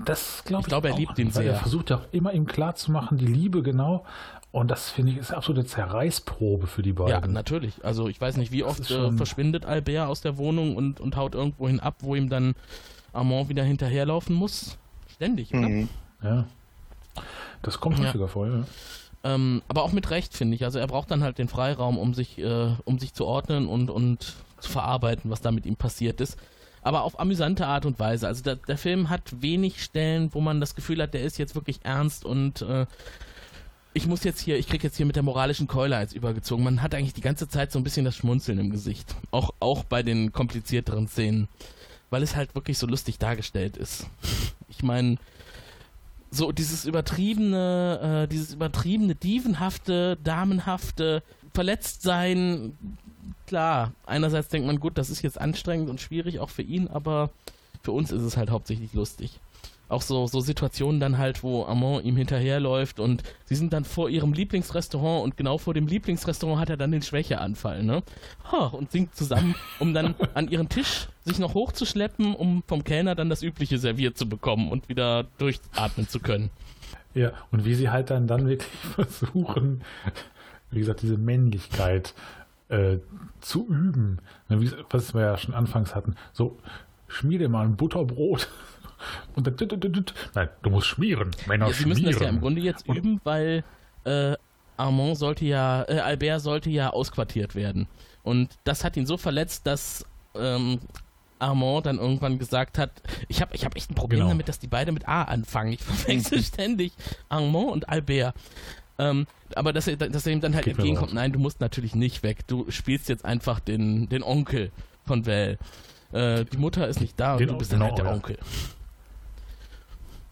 Das glaube Ich ich, glaube, er auch liebt ihn weil Er sehr. versucht ja auch immer ihm klarzumachen, die Liebe genau. Und das finde ich ist eine absolute Zerreißprobe für die Ja, beiden. natürlich. Also ich weiß nicht, wie oft äh, verschwindet Albert aus der Wohnung und, und haut irgendwohin ab, wo ihm dann Armand wieder hinterherlaufen muss. Ständig, oder? Mhm. ja. Das kommt Ja. häufiger vor, ja. Ähm, aber auch mit Recht, finde ich. Also er braucht dann halt den Freiraum, um sich, äh, um sich zu ordnen und, und zu verarbeiten, was da mit ihm passiert ist. Aber auf amüsante Art und Weise. Also der, der Film hat wenig Stellen, wo man das Gefühl hat, der ist jetzt wirklich ernst und äh, ich muss jetzt hier, ich krieg jetzt hier mit der moralischen Keule als übergezogen. Man hat eigentlich die ganze Zeit so ein bisschen das Schmunzeln im Gesicht. Auch, auch bei den komplizierteren Szenen. Weil es halt wirklich so lustig dargestellt ist. Ich meine, so dieses übertriebene, äh, dieses übertriebene, dievenhafte, damenhafte Verletztsein, klar, einerseits denkt man, gut, das ist jetzt anstrengend und schwierig auch für ihn, aber für uns ist es halt hauptsächlich lustig auch so, so Situationen dann halt, wo Amon ihm hinterherläuft und sie sind dann vor ihrem Lieblingsrestaurant und genau vor dem Lieblingsrestaurant hat er dann den Schwächeanfall, ne? und singt zusammen, um dann an ihren Tisch sich noch hochzuschleppen, um vom Kellner dann das Übliche serviert zu bekommen und wieder durchatmen zu können. Ja, und wie sie halt dann, dann wirklich versuchen, wie gesagt, diese Männlichkeit äh, zu üben. Ne, was wir ja schon anfangs hatten. So, schmiede mal ein Butterbrot und dann, nein, du musst schmieren. Männer ja, sie schmieren. müssen das ja im Grunde jetzt und üben, weil äh, Armand sollte ja, äh, Albert sollte ja ausquartiert werden. Und das hat ihn so verletzt, dass ähm, Armand dann irgendwann gesagt hat, ich habe ich hab echt ein Problem genau. damit, dass die beide mit A anfangen. Ich verwechsel ständig Armand und Albert. Ähm, aber dass er, dass er ihm dann halt Geht entgegenkommt, nein, du musst natürlich nicht weg. Du spielst jetzt einfach den, den Onkel von Val. Äh, die Mutter ist nicht da den und du bist dann halt der Onkel.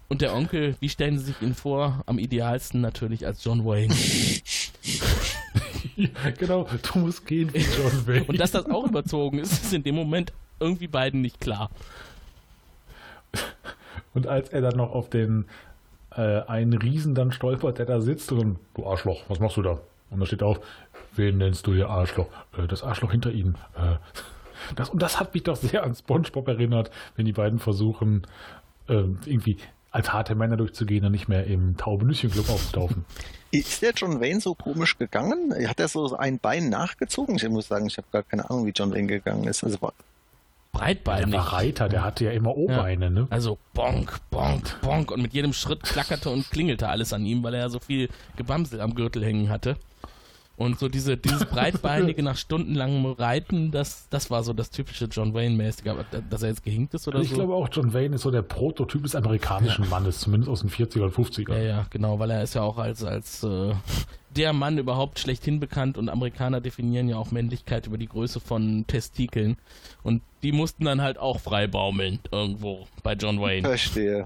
Und der Onkel, wie stellen Sie sich ihn vor? Am idealsten natürlich als John Wayne. ja, genau, du musst gehen wie John Wayne. Und dass das auch überzogen ist, ist in dem Moment irgendwie beiden nicht klar. Und als er dann noch auf den äh, einen Riesen dann stolpert, der da sitzt und du Arschloch, was machst du da? Und da steht auch, wen nennst du hier Arschloch? Äh, das Arschloch hinter ihm. Äh, das, und das hat mich doch sehr an SpongeBob erinnert, wenn die beiden versuchen, äh, irgendwie als harte Männer durchzugehen und nicht mehr im Taubenüsschen-Club aufzutaufen. Ist der John Wayne so komisch gegangen? Hat er so ein Bein nachgezogen? Ich muss sagen, ich habe gar keine Ahnung, wie John Wayne gegangen ist. Also breitbeinig. Der war Reiter, der hatte ja immer O-Beine, ja. ne? Also bonk, bonk, bonk. Und mit jedem Schritt klackerte und klingelte alles an ihm, weil er ja so viel Gebamsel am Gürtel hängen hatte. Und so diese, dieses breitbeinige nach stundenlangem Reiten, das, das war so das typische John Wayne-mäßige. Aber dass er jetzt gehinkt ist oder ich so. Ich glaube auch, John Wayne ist so der Prototyp des amerikanischen ja. Mannes, zumindest aus den 40er und 50er. Ja, ja, genau, weil er ist ja auch als, als äh, der Mann überhaupt schlechthin bekannt und Amerikaner definieren ja auch Männlichkeit über die Größe von Testikeln. Und die mussten dann halt auch frei baumeln irgendwo bei John Wayne. Verstehe.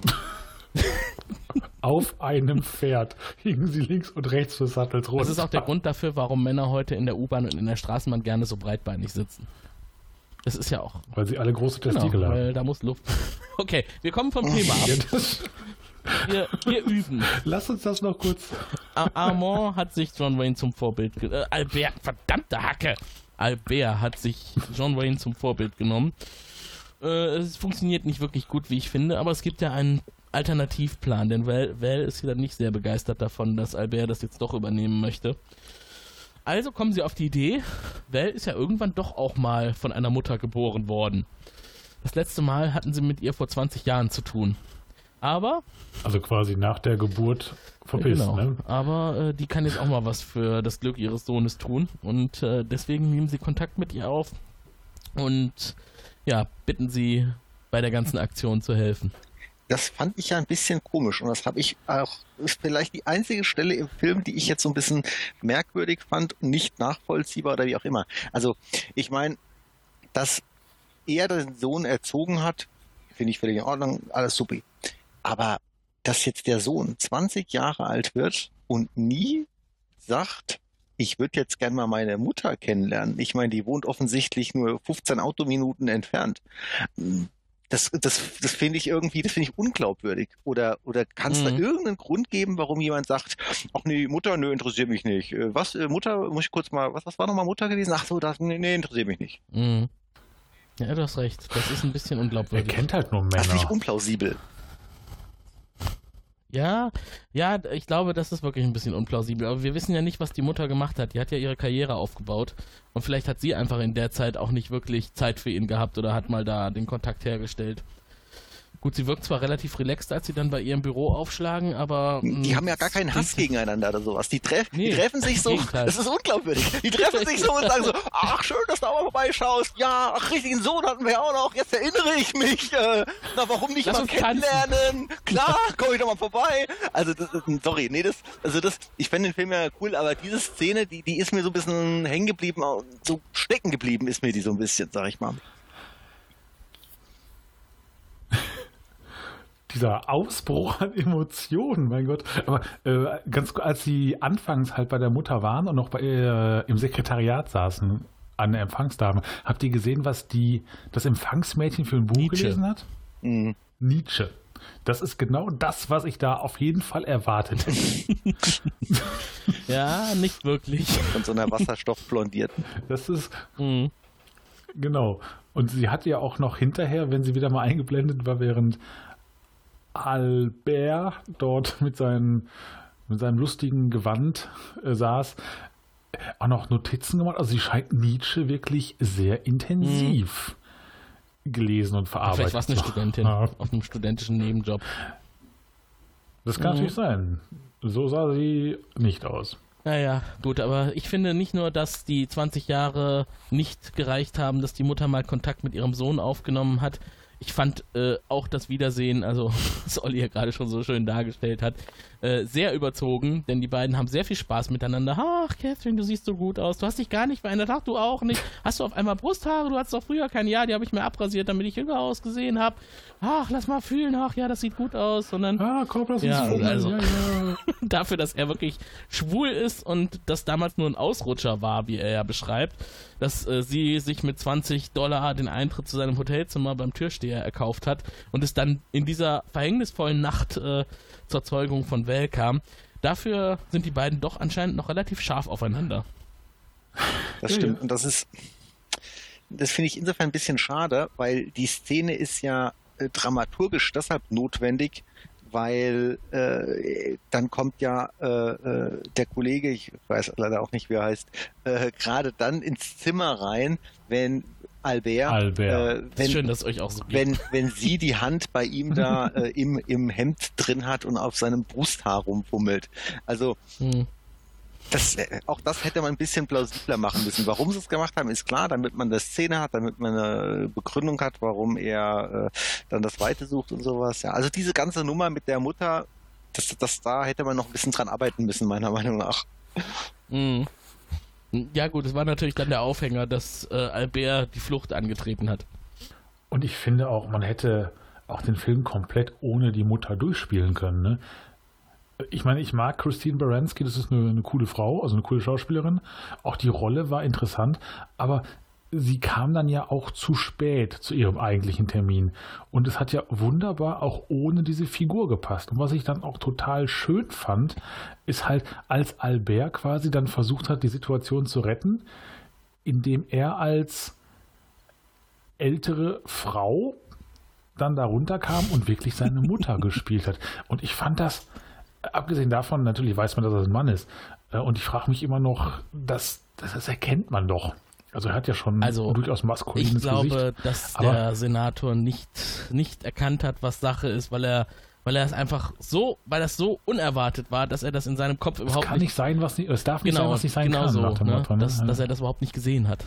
Auf einem Pferd hingen sie links und rechts für Sattels runter. Das ist auch der Grund dafür, warum Männer heute in der U-Bahn und in der Straßenbahn gerne so breitbeinig sitzen. Das ist ja auch. Weil sie alle große Testikel genau, haben. Weil da muss Luft. Okay, wir kommen vom Thema ab. wir, wir, üben. Lass uns das noch kurz. Armand hat sich John Wayne zum Vorbild. Äh, Albert, verdammte Hacke! Albert hat sich John Wayne zum Vorbild genommen. Äh, es funktioniert nicht wirklich gut, wie ich finde, aber es gibt ja einen Alternativplan, denn Val, Val ist wieder nicht sehr begeistert davon, dass Albert das jetzt doch übernehmen möchte. Also kommen sie auf die Idee, Val ist ja irgendwann doch auch mal von einer Mutter geboren worden. Das letzte Mal hatten sie mit ihr vor 20 Jahren zu tun. Aber. Also quasi nach der Geburt verpisst, genau, ne? Aber äh, die kann jetzt auch mal was für das Glück ihres Sohnes tun. Und äh, deswegen nehmen sie Kontakt mit ihr auf und ja, bitten sie bei der ganzen Aktion zu helfen das fand ich ja ein bisschen komisch und das habe ich auch, ist vielleicht die einzige Stelle im Film, die ich jetzt so ein bisschen merkwürdig fand nicht nachvollziehbar oder wie auch immer. Also, ich meine, dass er den Sohn erzogen hat, finde ich völlig in Ordnung, alles super. Aber dass jetzt der Sohn 20 Jahre alt wird und nie sagt, ich würde jetzt gern mal meine Mutter kennenlernen. Ich meine, die wohnt offensichtlich nur 15 Autominuten entfernt das, das, das finde ich irgendwie, das finde ich unglaubwürdig. Oder, oder kann es mhm. da irgendeinen Grund geben, warum jemand sagt, ach nee, Mutter, nö, interessiert mich nicht. Äh, was, äh, Mutter, muss ich kurz mal, was, was war nochmal Mutter gewesen? Ach so, das, nee, nee, interessiert mich nicht. Mhm. Ja, du hast recht. Das ist ein bisschen unglaubwürdig. Er kennt halt nur Männer. Das finde ich unplausibel. Ja, ja, ich glaube, das ist wirklich ein bisschen unplausibel. Aber wir wissen ja nicht, was die Mutter gemacht hat. Die hat ja ihre Karriere aufgebaut. Und vielleicht hat sie einfach in der Zeit auch nicht wirklich Zeit für ihn gehabt oder hat mal da den Kontakt hergestellt. Gut, sie wirkt zwar relativ relaxed, als sie dann bei ihrem Büro aufschlagen, aber. Die haben ja gar keinen Hass gegeneinander oder sowas. Die, treff, nee, die treffen sich so. Das ist unglaubwürdig. Die treffen sich so und sagen so: Ach, schön, dass du auch mal vorbeischaust. Ja, ach, richtigen Sohn hatten wir auch noch. Jetzt erinnere ich mich. Äh, na, warum nicht Lass mal kennenlernen? Klar, komm ich doch mal vorbei. Also, das ist, sorry, nee, das, also das, ich fände den Film ja cool, aber diese Szene, die, die ist mir so ein bisschen hängen geblieben, so stecken geblieben ist mir die so ein bisschen, sag ich mal. Dieser Ausbruch an Emotionen, mein Gott. Aber äh, ganz als sie anfangs halt bei der Mutter waren und noch bei, äh, im Sekretariat saßen an der Empfangsdame, habt ihr gesehen, was die das Empfangsmädchen für ein Buch Nietzsche. gelesen hat? Mhm. Nietzsche. Das ist genau das, was ich da auf jeden Fall erwartet hätte. Ja, nicht wirklich. Von so einer wasserstoffblondierten. Das ist Mhm. Genau. Und sie hat ja auch noch hinterher, wenn sie wieder mal eingeblendet war, während Albert dort mit, seinen, mit seinem lustigen Gewand äh, saß, auch noch Notizen gemacht. Also sie scheint Nietzsche wirklich sehr intensiv gelesen und verarbeitet. Vielleicht war es eine Studentin haben. auf einem studentischen Nebenjob. Das kann Mhm. natürlich sein. So sah sie nicht aus. Naja, gut, aber ich finde nicht nur, dass die 20 Jahre nicht gereicht haben, dass die Mutter mal Kontakt mit ihrem Sohn aufgenommen hat. Ich fand äh, auch das Wiedersehen, also was Olli ja gerade schon so schön dargestellt hat, äh, sehr überzogen, denn die beiden haben sehr viel Spaß miteinander. Ach, Catherine, du siehst so gut aus. Du hast dich gar nicht verändert. Ach, du auch nicht. Hast du auf einmal Brusthaare? Du hattest doch früher keine. Ja, die habe ich mir abrasiert, damit ich jünger ausgesehen habe. Ach, lass mal fühlen. Ach, ja, das sieht gut aus. Und dann Ah, komm, lass uns Ja, fummeln. also- ja, ja. dafür, dass er wirklich schwul ist und das damals nur ein Ausrutscher war, wie er ja beschreibt, dass äh, sie sich mit 20 Dollar den Eintritt zu seinem Hotelzimmer beim Türsteher erkauft hat und es dann in dieser verhängnisvollen Nacht äh, zur Zeugung von Val kam. Dafür sind die beiden doch anscheinend noch relativ scharf aufeinander. Das Ja, stimmt. ja. Und das ist, das finde ich insofern ein bisschen schade, weil die Szene ist ja äh, dramaturgisch deshalb notwendig, weil äh, dann kommt ja äh, äh, der Kollege, ich weiß leider auch nicht, wie er heißt, äh, gerade dann ins Zimmer rein, wenn Albert, Albert. Äh, wenn, schön, dass euch auch so geht. wenn, wenn sie die Hand bei ihm da äh, im, im Hemd drin hat und auf seinem Brusthaar rumfummelt. Also Hm. das, äh, auch das hätte man ein bisschen plausibler machen müssen. Warum sie es gemacht haben, ist klar, damit man eine Szene hat, damit man eine Begründung hat, warum er äh, dann das Weite sucht und sowas. Ja, also diese ganze Nummer mit der Mutter, das, das da hätte man noch ein bisschen dran arbeiten müssen, meiner Meinung nach. Mhm. Ja gut, es war natürlich dann der Aufhänger, dass äh, Albert die Flucht angetreten hat. Und ich finde auch, man hätte auch den Film komplett ohne die Mutter durchspielen können. Ne? Ich meine, ich mag Christine Baranski, das ist eine, eine coole Frau, also eine coole Schauspielerin. Auch die Rolle war interessant, aber sie kam dann ja auch zu spät zu ihrem eigentlichen Termin. Und es hat ja wunderbar auch ohne diese Figur gepasst. Und was ich dann auch total schön fand, ist halt, als Albert quasi dann versucht hat, die Situation zu retten, indem er als ältere Frau dann da runterkam und wirklich seine Mutter gespielt hat. Und ich fand das, abgesehen davon, natürlich weiß man, dass er ein Mann ist. äh, Und ich frage mich immer noch, das, das, das erkennt man doch. Also er hat ja schon Also, durchaus maskulines Ich glaube, Gesicht. dass der Senator nicht, nicht erkannt hat, was Sache ist, weil er, weil er es einfach so, weil das so unerwartet war, dass er das in seinem Kopf Es überhaupt kann nicht sein, was nicht, es darf nicht genau, sein, was nicht sein genau kann. so, ne? Motto, ne? dass, Ja. dass er das überhaupt nicht gesehen hat.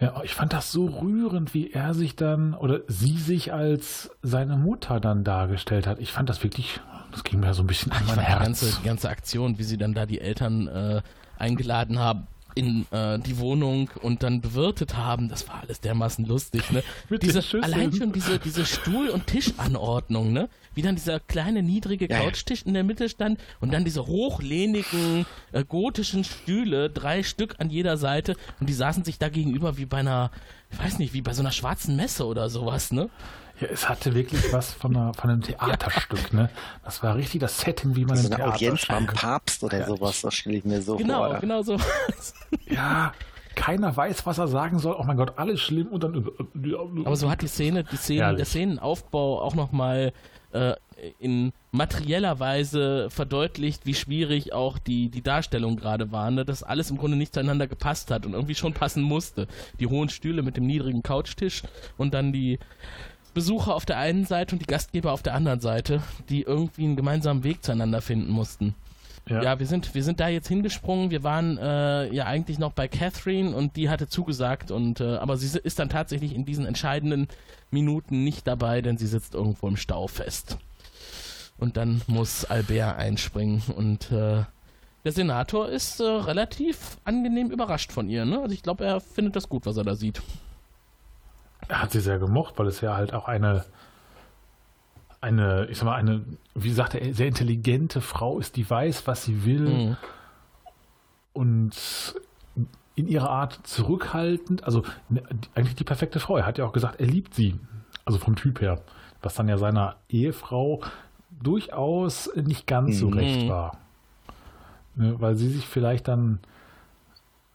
Ja, ich fand das so rührend, wie er sich dann oder sie sich als seine Mutter dann dargestellt hat. Ich fand das wirklich, das ging mir so ein bisschen an mein fand die Herz. ganze, die ganze Aktion, wie sie dann da die Eltern äh, eingeladen haben in äh, die Wohnung und dann bewirtet haben, das war alles dermaßen lustig, ne? Mit diese, allein schon diese, diese Stuhl- und Tischanordnung, ne? Wie dann dieser kleine, niedrige Ja, ja. Couchtisch in der Mitte stand und dann diese hochlehnigen, äh, gotischen Stühle, drei Stück an jeder Seite und die saßen sich da gegenüber wie bei einer, ich weiß nicht, wie bei so einer schwarzen Messe oder sowas, ne? Ja, es hatte wirklich was von, einer, von einem Theaterstück, ne? Das war richtig das Setting, wie man So im Theater Audienz beim. Papst oder Herrlich. sowas, das stelle ich mir so Genau, vor. genau so. Ja, keiner weiß, was er sagen soll. Oh mein Gott, alles schlimm und dann. Aber so hat die Szene, die Szene, Herrlich. der Szenenaufbau auch nochmal äh, in materieller Weise verdeutlicht, wie schwierig auch die, die Darstellung gerade war, ne? dass alles im Grunde nicht zueinander gepasst hat und irgendwie schon passen musste. Die hohen Stühle mit dem niedrigen Couchtisch und dann die Besucher auf der einen Seite und die Gastgeber auf der anderen Seite, die irgendwie einen gemeinsamen Weg zueinander finden mussten. Ja, wir sind, wir sind da jetzt hingesprungen. Wir waren äh, ja eigentlich noch bei Catherine und die hatte zugesagt und äh, aber sie ist dann tatsächlich in diesen entscheidenden Minuten nicht dabei, denn sie sitzt irgendwo im Stau fest. Und dann muss Albert einspringen und äh, der Senator ist äh, relativ angenehm überrascht von ihr. Ne? Also ich glaube, er findet das gut, was er da sieht. Er hat sie sehr gemocht, weil es ja halt auch eine eine, ich sag mal, eine, wie sagt er, sehr intelligente Frau ist, die weiß, was sie will Mhm. und in ihrer Art zurückhaltend, also ne, eigentlich die perfekte Frau. Er hat ja auch gesagt, er liebt sie, also vom Typ her, was dann ja seiner Ehefrau durchaus nicht ganz so Mhm. recht war. Ne, weil sie sich vielleicht dann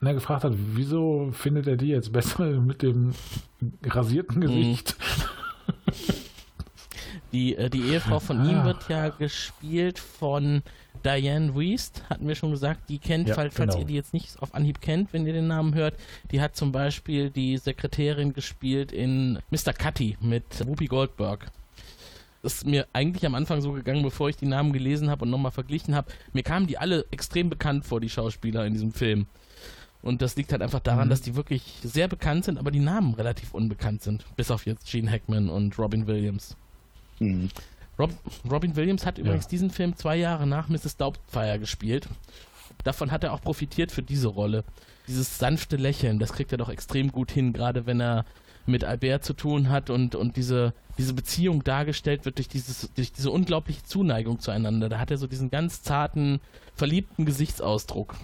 ne, gefragt hat, wieso findet er die jetzt besser mit dem rasierten Gesicht? Die, äh, die Ehefrau von ihm Ah. wird ja gespielt von Diane Wiest, hatten wir schon gesagt. Die kennt, Ja, falls, falls genau. ihr die jetzt nicht auf Anhieb kennt, wenn ihr den Namen hört. Die hat zum Beispiel die Sekretärin gespielt in Mr. Cutty mit Whoopi Goldberg. Das ist mir eigentlich am Anfang so gegangen, bevor ich die Namen gelesen habe und nochmal verglichen habe. Mir kamen die alle extrem bekannt vor, die Schauspieler in diesem Film. Und das liegt halt einfach daran, Mhm. dass die wirklich sehr bekannt sind, aber die Namen relativ unbekannt sind. Bis auf jetzt Gene Hackman und Robin Williams. Hm. Rob, Robin Williams hat übrigens Ja. diesen Film zwei Jahre nach Mrs. Doubtfire gespielt. Davon hat er auch profitiert für diese Rolle. Dieses sanfte Lächeln, das kriegt er doch extrem gut hin, gerade wenn er mit Albert zu tun hat und, und diese, diese Beziehung dargestellt wird durch, dieses, durch diese unglaubliche Zuneigung zueinander. Da hat er so diesen ganz zarten, verliebten Gesichtsausdruck.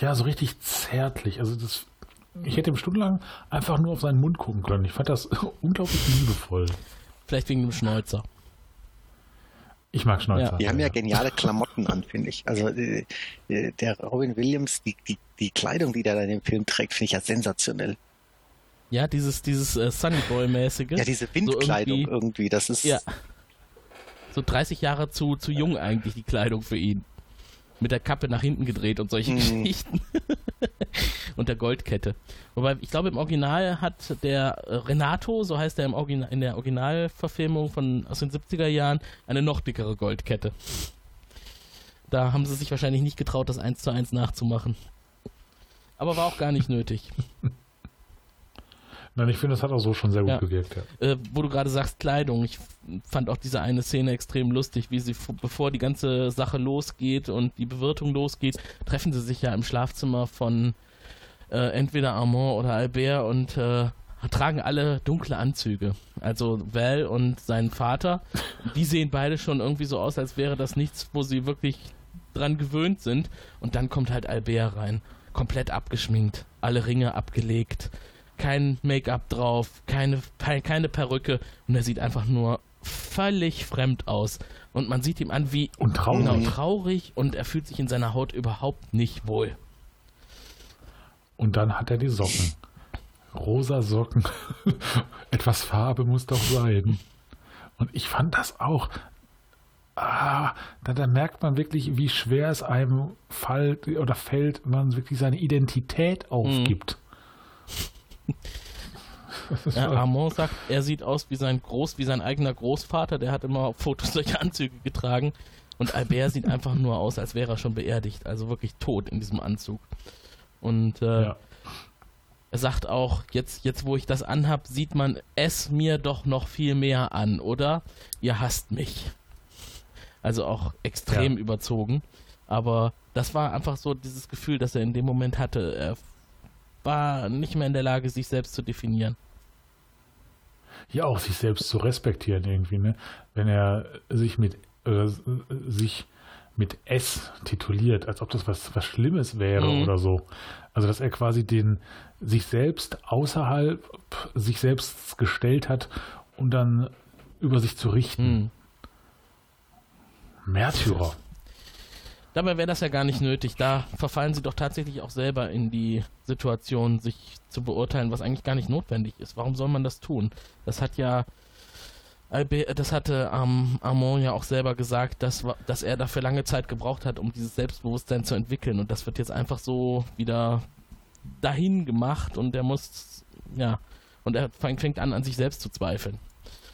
Ja, so richtig zärtlich. Also das, ich hätte ihm stundenlang einfach nur auf seinen Mund gucken können. Ich fand das unglaublich liebevoll. Vielleicht wegen dem Schnäuzer. Ich mag Schnäuzer. Ja. Die haben ja geniale Klamotten an, finde ich. Also äh, äh, der Robin Williams, die, die, die Kleidung, die der da in dem Film trägt, finde ich ja sensationell. Ja, dieses, dieses äh, Sunnyboy-mäßige. Ja, diese Windkleidung irgendwie- irgendwie, das ist Ja. So 30 Jahre zu, zu jung eigentlich, die Kleidung für ihn. Mit der Kappe nach hinten gedreht und solche Mhm. Geschichten. und der Goldkette. Wobei, ich glaube, im Original hat der äh, Renato, so heißt er im Original, in der Originalverfilmung von, aus den 70er Jahren, eine noch dickere Goldkette. Da haben sie sich wahrscheinlich nicht getraut, das eins zu eins nachzumachen. Aber war auch gar nicht nötig. Nein, ich finde, das hat auch so schon sehr gut Ja. gewirkt. Ja. äh, wo du gerade sagst, Kleidung. Ich fand auch diese eine Szene extrem lustig, wie sie, bevor die ganze Sache losgeht und die Bewirtung losgeht, treffen sie sich ja im Schlafzimmer von äh, entweder Armand oder Albert und äh, tragen alle dunkle Anzüge. Also Val und sein Vater, die sehen beide schon irgendwie so aus, als wäre das nichts, wo sie wirklich dran gewöhnt sind. Und dann kommt halt Albert rein, komplett abgeschminkt, alle Ringe abgelegt, kein Make-up drauf, keine, keine Perücke und er sieht einfach nur völlig fremd aus. Und man sieht ihm an, wie Und traurig. genau, traurig und er fühlt sich in seiner Haut überhaupt nicht wohl. Und dann hat er die Socken. Rosa Socken. Etwas Farbe muss doch sein. Und ich fand das auch. Ah, da, da merkt man wirklich, wie schwer es einem fällt oder fällt, wenn man wirklich seine Identität aufgibt. Das ist Ja, Armand sagt, er sieht aus wie sein Groß, wie sein eigener Großvater, der hat immer auf Fotos solche Anzüge getragen. Und Albert sieht einfach nur aus, als wäre er schon beerdigt, also wirklich tot in diesem Anzug. Und äh, ja. er sagt auch, jetzt, jetzt wo ich das anhab, sieht man es mir doch noch viel mehr an, oder? Ihr hasst mich. Also auch extrem Ja. überzogen. Aber das war einfach so dieses Gefühl, das er in dem Moment hatte. Er war nicht mehr in der Lage, sich selbst zu definieren. ja auch sich selbst zu respektieren irgendwie, ne? Wenn er sich mit äh, sich mit S tituliert, als ob das was, was Schlimmes wäre Mhm. oder so. Also dass er quasi den sich selbst außerhalb sich selbst gestellt hat, um dann über sich zu richten. Hm. Märtyrer. Dabei wäre das ja gar nicht nötig. Da verfallen sie doch tatsächlich auch selber in die Situation, sich zu beurteilen, was eigentlich gar nicht notwendig ist. Warum soll man das tun? Das hat ja das hatte ähm, Armand ja auch selber gesagt, dass, dass er dafür lange Zeit gebraucht hat, um dieses Selbstbewusstsein zu entwickeln. Und das wird jetzt einfach so wieder dahin gemacht und er muss, ja, und er fängt an, an sich selbst zu zweifeln.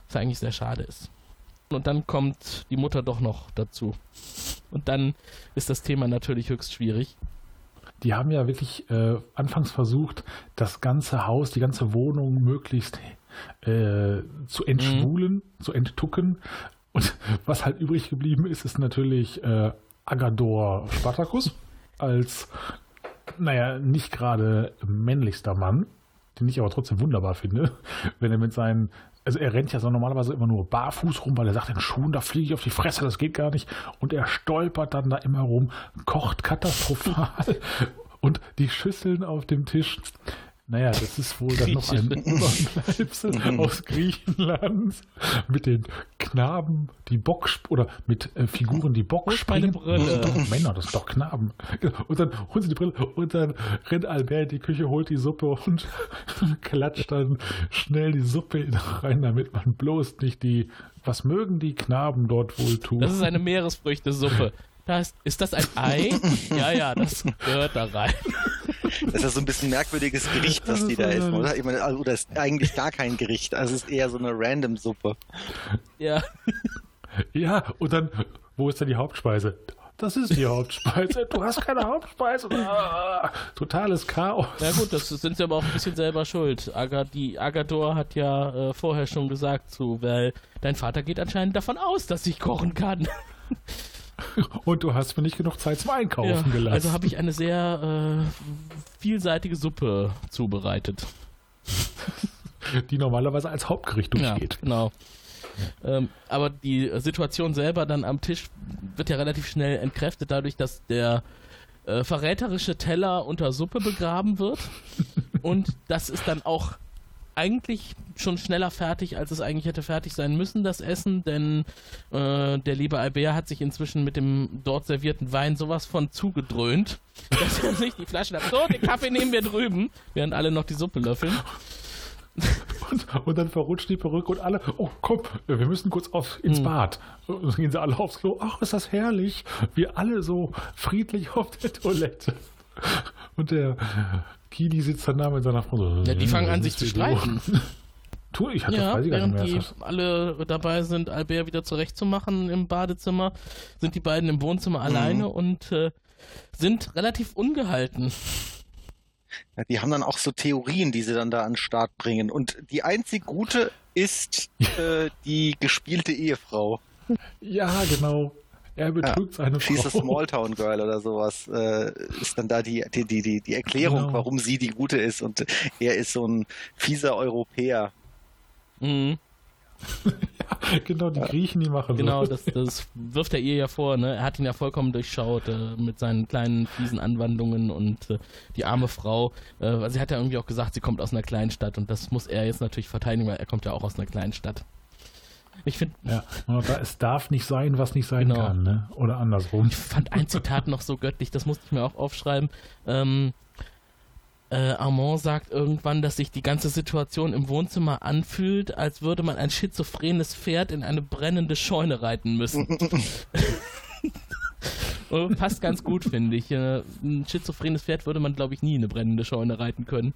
Was eigentlich sehr schade ist. Und dann kommt die Mutter doch noch dazu. Und dann ist das Thema natürlich höchst schwierig. Die haben ja wirklich äh, anfangs versucht, das ganze Haus, die ganze Wohnung möglichst äh, zu entschwulen, zu enttucken. Und was halt übrig geblieben ist, ist natürlich äh, Agador Spartacus als, naja, nicht gerade männlichster Mann. den ich aber trotzdem wunderbar finde, wenn er mit seinen, also er rennt ja so normalerweise immer nur barfuß rum, weil er sagt, in Schuhen, da fliege ich auf die Fresse, das geht gar nicht. Und er stolpert dann da immer rum, kocht katastrophal und die Schüsseln auf dem Tisch. Naja, das ist wohl dann noch ein Überbleibsel aus Griechenland mit den Knaben, die Bock oder mit äh, Figuren, die Bock springen. Brille. Das sind doch Männer, das sind doch Knaben. Und dann holen sie die Brille und dann rennt Albert in die Küche, holt die Suppe und klatscht dann schnell die Suppe rein, damit man bloß nicht die, was mögen die Knaben dort wohl tun? Das ist eine Meeresfrüchtesuppe. Da ist, ist das ein Ei? Ja, ja, das gehört da rein. Das ist ja so ein bisschen merkwürdiges Gericht, das die da essen, oder? Ich meine, also, oder ist eigentlich gar kein Gericht. Also es ist eher so eine random Suppe. Ja. Ja, und dann, wo ist denn die Hauptspeise? Das ist die Hauptspeise. Du hast keine Hauptspeise. Ah, totales Chaos. Na gut, das sind sie aber auch ein bisschen selber schuld. Aga, die Agator hat ja äh, vorher schon gesagt zu, weil dein Vater geht anscheinend davon aus, dass ich kochen kann. Und du hast mir nicht genug Zeit zum Einkaufen Ja, gelassen. also habe ich eine sehr äh, vielseitige Suppe zubereitet. die normalerweise als Hauptgericht durchgeht. genau. Ähm, aber die Situation selber dann am Tisch wird ja relativ schnell entkräftet dadurch, dass der äh, verräterische Teller unter Suppe begraben wird. Und das ist dann auch eigentlich schon schneller fertig, als es eigentlich hätte fertig sein müssen, das Essen, denn äh, der liebe Albert hat sich inzwischen mit dem dort servierten Wein sowas von zugedröhnt, dass er sich die Flasche hat. So, den Kaffee nehmen wir drüben, während alle noch die Suppe löffeln. Und, und dann verrutscht die Perücke und alle, oh komm, wir müssen kurz auf, ins Hm. Bad. Und dann gehen sie alle aufs Klo. Ach, ist das herrlich. Wir alle so friedlich auf der Toilette. Und der Kili sitzt dann da mit seiner Frau. Ja, die fangen "Was an, sich zu hier los?" streiten. Tu, ich hatte Ja, weiß ich gar nicht während mehr. die alle dabei sind, Albert wieder zurechtzumachen im Badezimmer, sind die beiden im Wohnzimmer Mhm. alleine und äh, sind relativ ungehalten. Ja, die haben dann auch so Theorien, die sie dann da an den Start bringen. Und die einzig gute ist äh, die gespielte Ehefrau. Ja, genau. Er betrügt seine She's a Frau. Smalltown Girl oder sowas. Äh, ist dann da die, die, die, die, die Erklärung, Genau. warum sie die gute ist. Und er ist so ein fieser Europäer. Mhm. genau, die Griechen, die machen Genau, das, das wirft er ihr ja vor. Ne? Er hat ihn ja vollkommen durchschaut äh, mit seinen kleinen fiesen Anwandlungen und äh, die arme Frau. Äh, also sie hat ja irgendwie auch gesagt, sie kommt aus einer kleinen Stadt und das muss er jetzt natürlich verteidigen, weil er kommt ja auch aus einer kleinen Stadt. Ich finde, Ja, es darf nicht sein, was nicht sein Genau. kann, ne? Oder andersrum. Ich fand ein Zitat noch so göttlich, das musste ich mir auch aufschreiben. Ähm, äh, Armand sagt irgendwann, dass sich die ganze Situation im Wohnzimmer anfühlt, als würde man ein schizophrenes Pferd in eine brennende Scheune reiten müssen. Äh, Passt ganz gut, finde ich. Äh, Ein schizophrenes Pferd würde man, glaube ich, nie in eine brennende Scheune reiten können.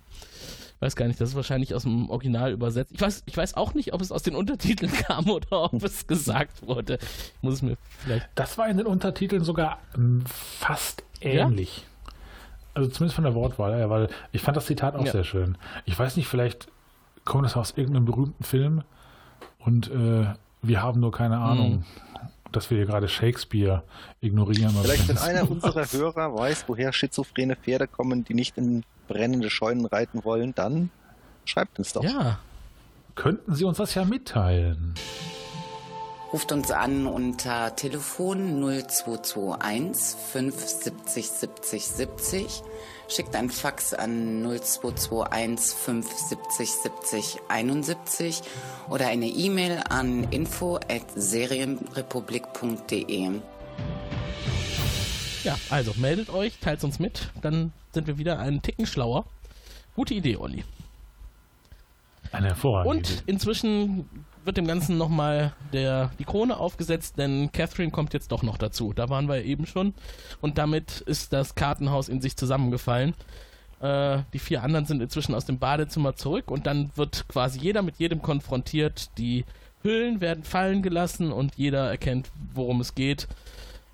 Weiß gar nicht, das ist wahrscheinlich aus dem Original übersetzt. Ich weiß, ich weiß auch nicht, ob es aus den Untertiteln kam oder ob es gesagt wurde. Ich muss es mir vielleicht Das war in den Untertiteln sogar ähm, fast ähnlich. Also zumindest von der Wortwahl, ja, weil ich fand das Zitat auch Ja. sehr schön. Ich weiß nicht, vielleicht kommt das aus irgendeinem berühmten Film und äh, wir haben nur keine Ahnung, dass wir hier gerade Shakespeare ignorieren. Vielleicht, wenn einer unserer Hörer weiß, woher schizophrene Pferde kommen, die nicht in brennende Scheunen reiten wollen, dann schreibt uns doch. Ja, Könnten Sie uns das ja mitteilen? Ruft uns an unter Telefon 0221 570 70 70. Schickt ein Fax an 0221 570 70 71 oder eine E-Mail an info at serienrepublik.de. ja, also meldet euch, teilt uns mit, dann sind wir wieder einen Ticken schlauer. Gute Idee, Olli. Eine hervorragende Und Idee. inzwischen wird dem Ganzen nochmal die Krone aufgesetzt, denn Catherine kommt jetzt doch noch dazu. Da waren wir eben schon. Und damit ist das Kartenhaus in sich zusammengefallen. Äh, die vier anderen sind inzwischen aus dem Badezimmer zurück und dann wird quasi jeder mit jedem konfrontiert. Die Hüllen werden fallen gelassen und jeder erkennt, worum es geht.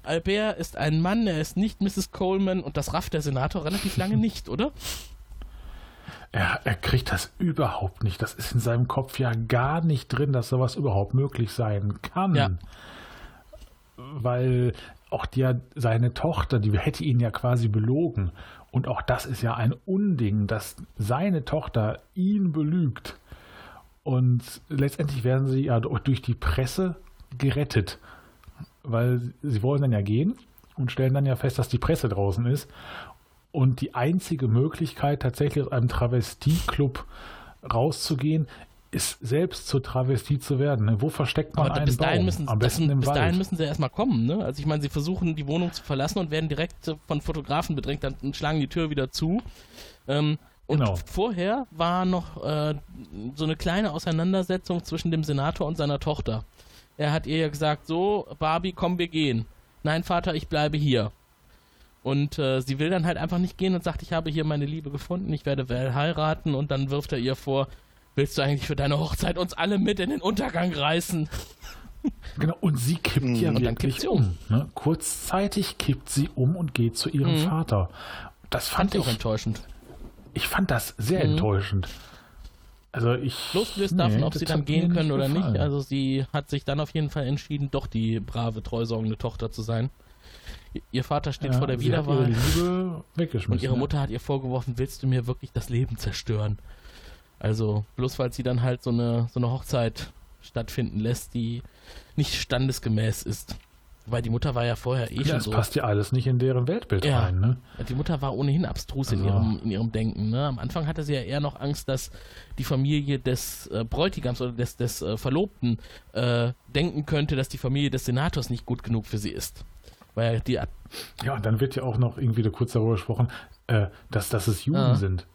Albert ist ein Mann, er ist nicht Mrs. Coleman und das rafft der Senator relativ lange nicht, oder? Er, er kriegt das überhaupt nicht. Das ist in seinem Kopf ja gar nicht drin, dass sowas überhaupt möglich sein kann. Ja. weil auch die, seine Tochter, die hätte ihn ja quasi belogen. Und auch das ist ja ein Unding, dass seine Tochter ihn belügt. Und letztendlich werden sie ja durch die Presse gerettet, weil sie wollen dann ja gehen und stellen dann ja fest, dass die Presse draußen ist. Und die einzige Möglichkeit, tatsächlich aus einem Travestie-Club rauszugehen, ist selbst zur Travestie zu werden. Ne? Wo versteckt man Aber einen bis dahin Baum? müssen, Am besten das, im bis Wald. dahin müssen sie erstmal kommen, ne? Also ich meine, sie versuchen die Wohnung zu verlassen und werden direkt von Fotografen bedrängt, dann schlagen die Tür wieder zu. Ähm, und Genau. vorher war noch äh, so eine kleine Auseinandersetzung zwischen dem Senator und seiner Tochter. Er hat ihr ja gesagt, so, Barbie, komm, wir gehen. Nein, Vater, ich bleibe hier. Und äh, sie will dann halt einfach nicht gehen und sagt, ich habe hier meine Liebe gefunden, ich werde Val heiraten und dann wirft er ihr vor, willst du eigentlich für deine Hochzeit uns alle mit in den Untergang reißen? Genau, und sie kippt ja Und dann wirklich kippt sie um. Ne? Kurzzeitig kippt sie um und geht zu ihrem Mhm. Vater. Das Fand fand ich auch enttäuschend. ich fand das sehr Mhm. enttäuschend. Also ich. Losgelöst nee, davon, ob das sie dann gehen nicht können oder gefallen. nicht. Also sie hat sich dann auf jeden Fall entschieden, doch die brave, treusorgende Tochter zu sein. Ihr Vater steht ja, vor der ihre Wiederwahl weggeschmissen. und ihre. Mutter hat ihr vorgeworfen, willst du mir wirklich das Leben zerstören? Also bloß weil sie dann halt so eine, so eine Hochzeit stattfinden lässt, die nicht standesgemäß ist. Weil die Mutter war ja vorher eh Ja, schon es so. passt ja alles nicht in deren Weltbild Ja. rein. Ne? Die Mutter war ohnehin abstrus in, Also- ihrem, in ihrem Denken. Ne? Am Anfang hatte sie ja eher noch Angst, dass die Familie des äh, Bräutigams oder des, des äh, Verlobten äh, denken könnte, dass die Familie des Senators nicht gut genug für sie ist. Weil die Ja, und dann wird ja auch noch irgendwie da kurz darüber gesprochen, äh, dass, dass es Juden Ja. sind.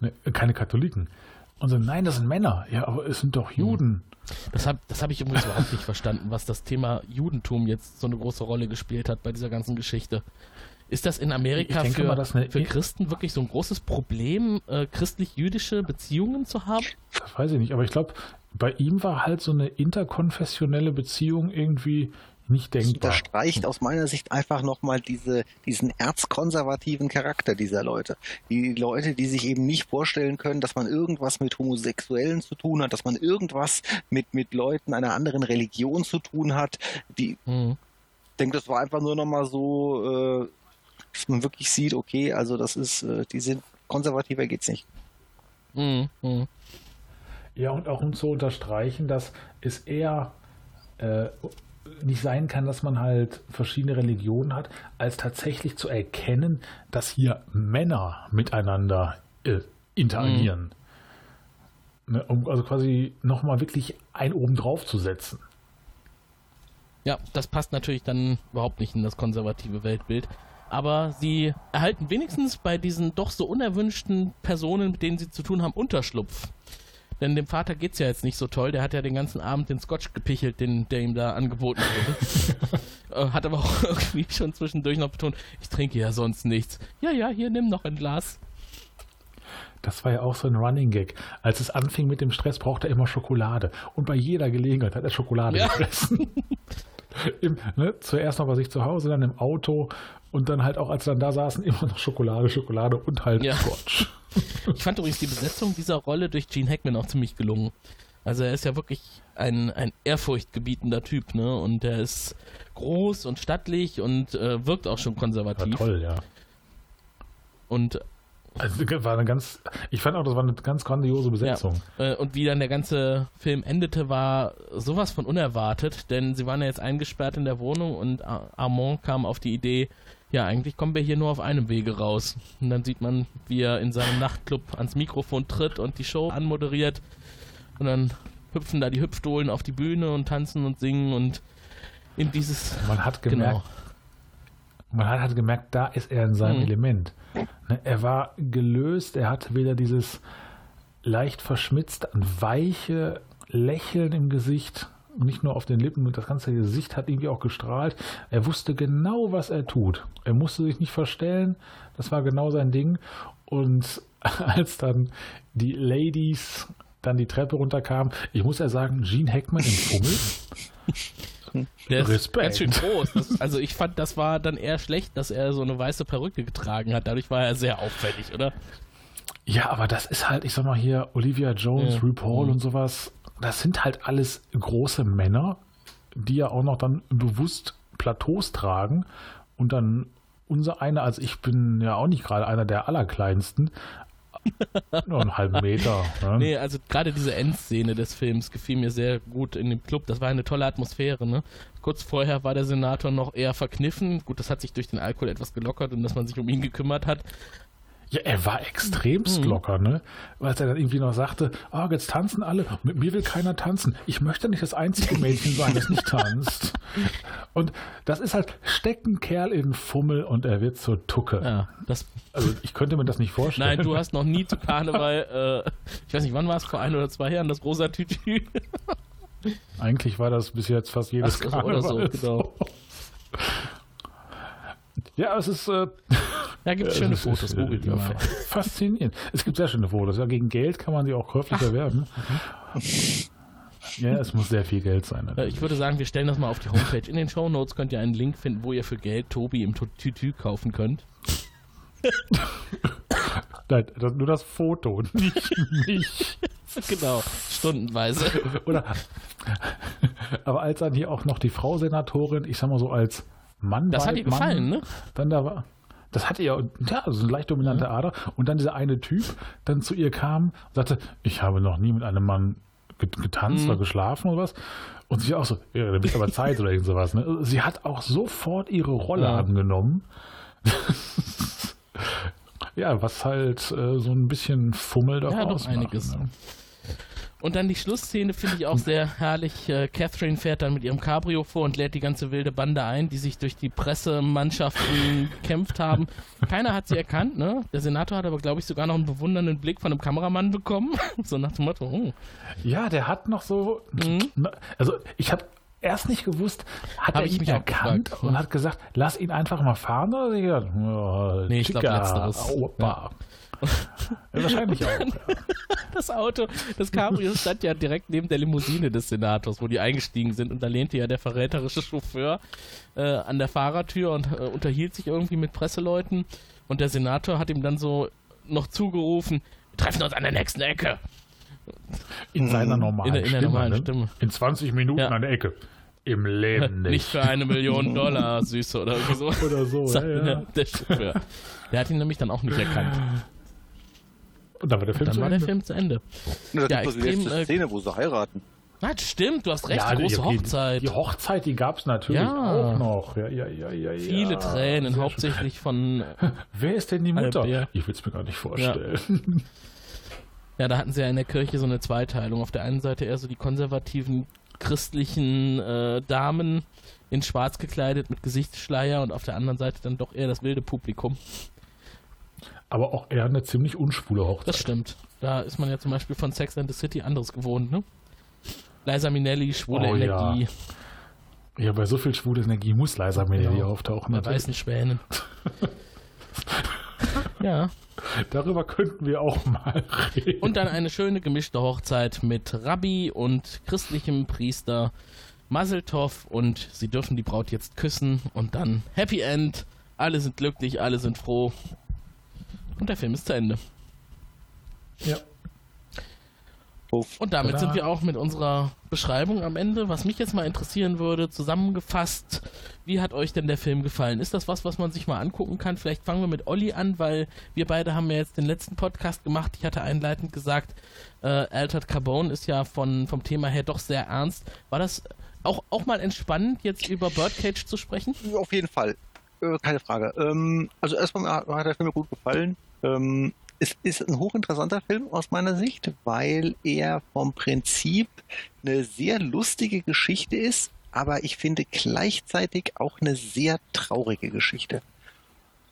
Ne? Keine Katholiken. Und so, nein, das sind Männer. Ja, aber es sind Hm. doch Juden. Das habe das hab ich übrigens überhaupt nicht verstanden, was das Thema Judentum jetzt so eine große Rolle gespielt hat bei dieser ganzen Geschichte. Ist das in Amerika für, mal, für Christen wirklich so ein großes Problem, äh, christlich-jüdische Beziehungen zu haben? Das weiß ich nicht, aber ich glaube, bei ihm war halt so eine interkonfessionelle Beziehung irgendwie nicht Das denkbar. unterstreicht aus meiner Sicht einfach nochmal diese, diesen erzkonservativen Charakter dieser Leute. Die Leute, die sich eben nicht vorstellen können, dass man irgendwas mit Homosexuellen zu tun hat, dass man irgendwas mit, mit Leuten einer anderen Religion zu tun hat. Die, Hm. ich denke, das war einfach nur nochmal so, äh, dass man wirklich sieht, okay, also das ist, äh, die sind konservativer geht's nicht. Hm, hm. Ja, und auch um zu unterstreichen, dass es eher äh, nicht sein kann, dass man halt verschiedene Religionen hat, als tatsächlich zu erkennen, dass hier Männer miteinander äh, interagieren. Ne, um also quasi nochmal wirklich ein oben drauf zu setzen. Ja, das passt natürlich dann überhaupt nicht in das konservative Weltbild. Aber sie erhalten wenigstens bei diesen doch so unerwünschten Personen, mit denen sie zu tun haben, Unterschlupf. Denn dem Vater geht's ja jetzt nicht so toll. Der hat ja den ganzen Abend den Scotch gepichelt, den, der ihm da angeboten wurde. Äh, hat aber auch irgendwie schon zwischendurch noch betont, ich trinke ja sonst nichts. Ja, ja, hier nimm noch ein Glas. Das war ja auch so ein Running Gag. Als es anfing mit dem Stress, brauchte er immer Schokolade. Und bei jeder Gelegenheit hat er Schokolade Ja. gefressen. Im, ne, zuerst noch bei sich zu Hause, dann im Auto und dann halt auch, als sie dann da saßen, immer noch Schokolade, Schokolade und halt Ja. Scotch. Ich fand übrigens die Besetzung dieser Rolle durch Gene Hackman auch ziemlich gelungen. Also er ist ja wirklich ein, ein ehrfurchtgebietender Typ, ne? Und er ist groß und stattlich und äh, wirkt auch schon War konservativ. toll, ja. Und, Also war eine ganz, ich fand auch, das war eine ganz grandiose Besetzung. äh, und wie dann der ganze Film endete, war sowas von unerwartet, denn sie waren ja jetzt eingesperrt in der Wohnung und Ar- Armand kam auf die Idee, ja, eigentlich kommen wir hier nur auf einem Wege raus. Und dann sieht man, wie er in seinem Nachtclub ans Mikrofon tritt und die Show anmoderiert. Und dann hüpfen da die Hüpfdohlen auf die Bühne und tanzen und singen und in dieses. Man hat gemerkt, Genau. man hat halt gemerkt, da ist er in seinem Mhm. Element. Ne, Er war gelöst, er hatte wieder dieses leicht verschmitzte und weiche Lächeln im Gesicht, nicht nur auf den Lippen, und das ganze Gesicht hat irgendwie auch gestrahlt. Er wusste genau, was er tut. Er musste sich nicht verstellen, das war genau sein Ding. Und als dann die Ladies dann die Treppe runterkamen, ich muss ja sagen, Gene Hackman im Fummel, Der ist Respekt. ganz schön groß. Das, also ich fand, das war dann eher schlecht, dass er so eine weiße Perücke getragen hat. Dadurch war er sehr auffällig, oder? Ja, aber das ist halt, ich sag mal hier, Olivia Jones, Ja. RuPaul Mhm. und sowas, das sind halt alles große Männer, die ja auch noch dann bewusst Plateaus tragen und dann unser einer, also ich bin ja auch nicht gerade einer der allerkleinsten, nur einen halben Meter. Ne? Nee, also gerade diese Endszene des Films gefiel mir sehr gut in dem Club. Das war eine tolle Atmosphäre, ne? Kurz vorher war der Senator noch eher verkniffen. Gut, das hat sich durch den Alkohol etwas gelockert und dass man sich um ihn gekümmert hat. Ja, er war extremst Mhm. locker, ne? Weil er dann irgendwie noch sagte, ah, jetzt tanzen alle, mit mir will keiner tanzen. Ich möchte nicht das einzige Mädchen sein, das nicht tanzt. Und das ist halt, steckt ein Kerl in den Fummel und er wird zur Tucke. Ja, das. Also ich könnte mir das nicht vorstellen. Nein, du hast noch nie zu Karneval, äh, ich weiß nicht, wann war es, vor ein oder zwei Jahren, das rosa Tütü. Eigentlich war das bis jetzt fast jedes Ach, Karneval. oder so, genau. Ja, es ist. Äh, Ja, gibt es schöne ist- Fotos, googelt die mal. Faszinierend. Es gibt sehr schöne Fotos. Ja, gegen Geld kann man sie auch käuflich erwerben. Ja, es muss sehr viel Geld sein. Äh, Ich würde sagen, wir stellen das mal auf die Homepage. In den Show Notes könnt ihr einen Link finden, wo ihr für Geld Tobi im Tütü kaufen könnt. Nein, das, nur das Foto, nicht mich. genau, stundenweise. Oder, aber als dann hier auch noch die Frau Senatorin, ich sag mal so als Mann Das hat ihr gefallen, Mann, ne? Dann da war, das hatte ihr, ja, so eine leicht dominante Mhm. Ader. Und dann dieser eine Typ dann zu ihr kam und sagte, ich habe noch nie mit einem Mann get- getanzt Mhm. oder geschlafen oder was. Und sie auch so, ja, da bist aber Zeit oder irgend sowas. Ne? Sie hat auch sofort ihre Rolle Ja. angenommen. ja, was halt äh, so ein bisschen Fummel doch Ja, doch einiges. Ne? Und dann die Schlussszene finde ich auch sehr herrlich. Äh, Catherine fährt dann mit ihrem Cabrio vor und lädt die ganze wilde Bande ein, die sich durch die Pressemannschaften gekämpft haben. Keiner hat sie erkannt, ne? Der Senator hat aber, glaube ich, sogar noch einen bewundernden Blick von einem Kameramann bekommen. so nach dem Motto, oh. Ja, der hat noch so. Mhm. Also, ich habe erst nicht gewusst, hat Hab er ich ihn mich erkannt und ja. hat gesagt, lass ihn einfach mal fahren? Oder er gesagt, ja, Nee, ich glaub, Chica, letzteres. Opa. Ja, wahrscheinlich auch. Ja. Das Auto, das Cabrio stand ja direkt neben der Limousine des Senators, wo die eingestiegen sind. Und da lehnte ja der verräterische Chauffeur äh, an der Fahrertür und äh, unterhielt sich irgendwie mit Presseleuten. Und der Senator hat ihm dann so noch zugerufen, wir treffen uns an der nächsten Ecke. In seiner normalen In der- in der Stimme. normalen ne? Stimme. In 20 Minuten Ja. an der Ecke. Im Leben nicht. Nicht für eine Million Dollar, Süße, oder so. Oder so, ja, ja. Der, der Chauffeur. Der hat ihn nämlich dann auch nicht erkannt. Und dann war der Film Dann zu war der Ende. Film zu Ende. Da Ja, die extrem, letzte äh, Szene, wo sie heiraten. Na, das stimmt, du hast recht, Ja, die- große die- Hochzeit. Die Hochzeit, die gab es natürlich Ja. auch noch. Ja, ja, ja, ja, Viele ja. Tränen, Sehr hauptsächlich von schön. Wer ist denn die Mutter? Albert. Ich will es mir gar nicht vorstellen. Ja, da hatten sie ja in der Kirche so eine Zweiteilung. Auf der einen Seite eher so die konservativen christlichen äh, Damen in schwarz gekleidet mit Gesichtsschleier und auf der anderen Seite dann doch eher das wilde Publikum. Aber auch eher eine ziemlich unschwule Hochzeit. Das stimmt. Da ist man ja zum Beispiel von Sex and the City anderes gewohnt, ne? Liza Minnelli, schwule Oh, ja. Energie, Ja, bei so viel schwule Energie muss leiser Melodie Genau. auftauchen. bei weißen Schwänen. ja. Darüber könnten wir auch mal reden. Und dann eine schöne gemischte Hochzeit mit Rabbi und christlichem Priester Maseltov und sie dürfen die Braut jetzt küssen und dann Happy End. Alle sind glücklich, alle sind froh. Und der Film ist zu Ende. ja. Und damit sind wir auch mit unserer Beschreibung am Ende. Was mich jetzt mal interessieren würde, zusammengefasst, wie hat euch denn der Film gefallen? Ist das was, was man sich mal angucken kann? Vielleicht fangen wir mit Olli an, weil wir beide haben ja jetzt den letzten Podcast gemacht. Ich hatte einleitend gesagt, äh, Altered Carbone ist ja von, vom Thema her doch sehr ernst. War das auch, auch mal entspannend, jetzt über Birdcage zu sprechen? Auf jeden Fall. Äh, keine Frage. Ähm, also erstmal hat hat der Film mir gut gefallen. Ähm, es ist ein hochinteressanter Film aus meiner Sicht, weil er vom Prinzip eine sehr lustige Geschichte ist, aber ich finde gleichzeitig auch eine sehr traurige Geschichte.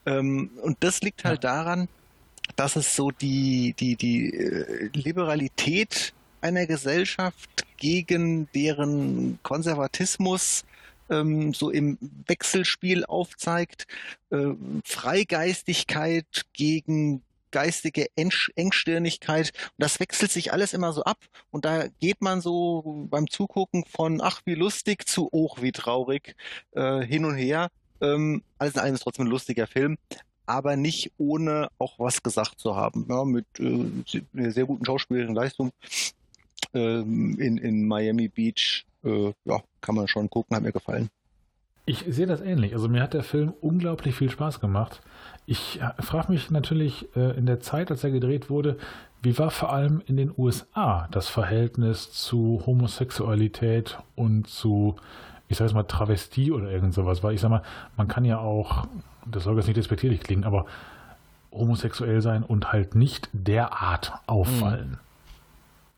Ähm, und das liegt halt daran, dass es so die, die, die äh, Liberalität einer Gesellschaft gegen deren Konservatismus ähm, so im Wechselspiel aufzeigt, äh, Freigeistigkeit gegen geistige Engstirnigkeit. Und das wechselt sich alles immer so ab. Und da geht man so beim Zugucken von ach wie lustig zu oh wie traurig äh, hin und her. Ähm, alles in allem ist trotzdem ein lustiger Film, aber nicht ohne auch was gesagt zu haben. Ja, mit äh, einer sehr guten schauspielerischen Leistung ähm, in, in Miami Beach. Äh, ja, kann man schon gucken, hat mir gefallen. Ich sehe das ähnlich. Also mir hat der Film unglaublich viel Spaß gemacht. Ich äh, frage mich natürlich äh, in der Zeit, als er gedreht wurde, wie war vor allem in den USA das Verhältnis zu Homosexualität und zu, ich sage jetzt mal, Travestie oder irgend sowas? Weil ich sage mal, man kann ja auch, das soll jetzt nicht despektierlich klingen, aber homosexuell sein und halt nicht derart auffallen.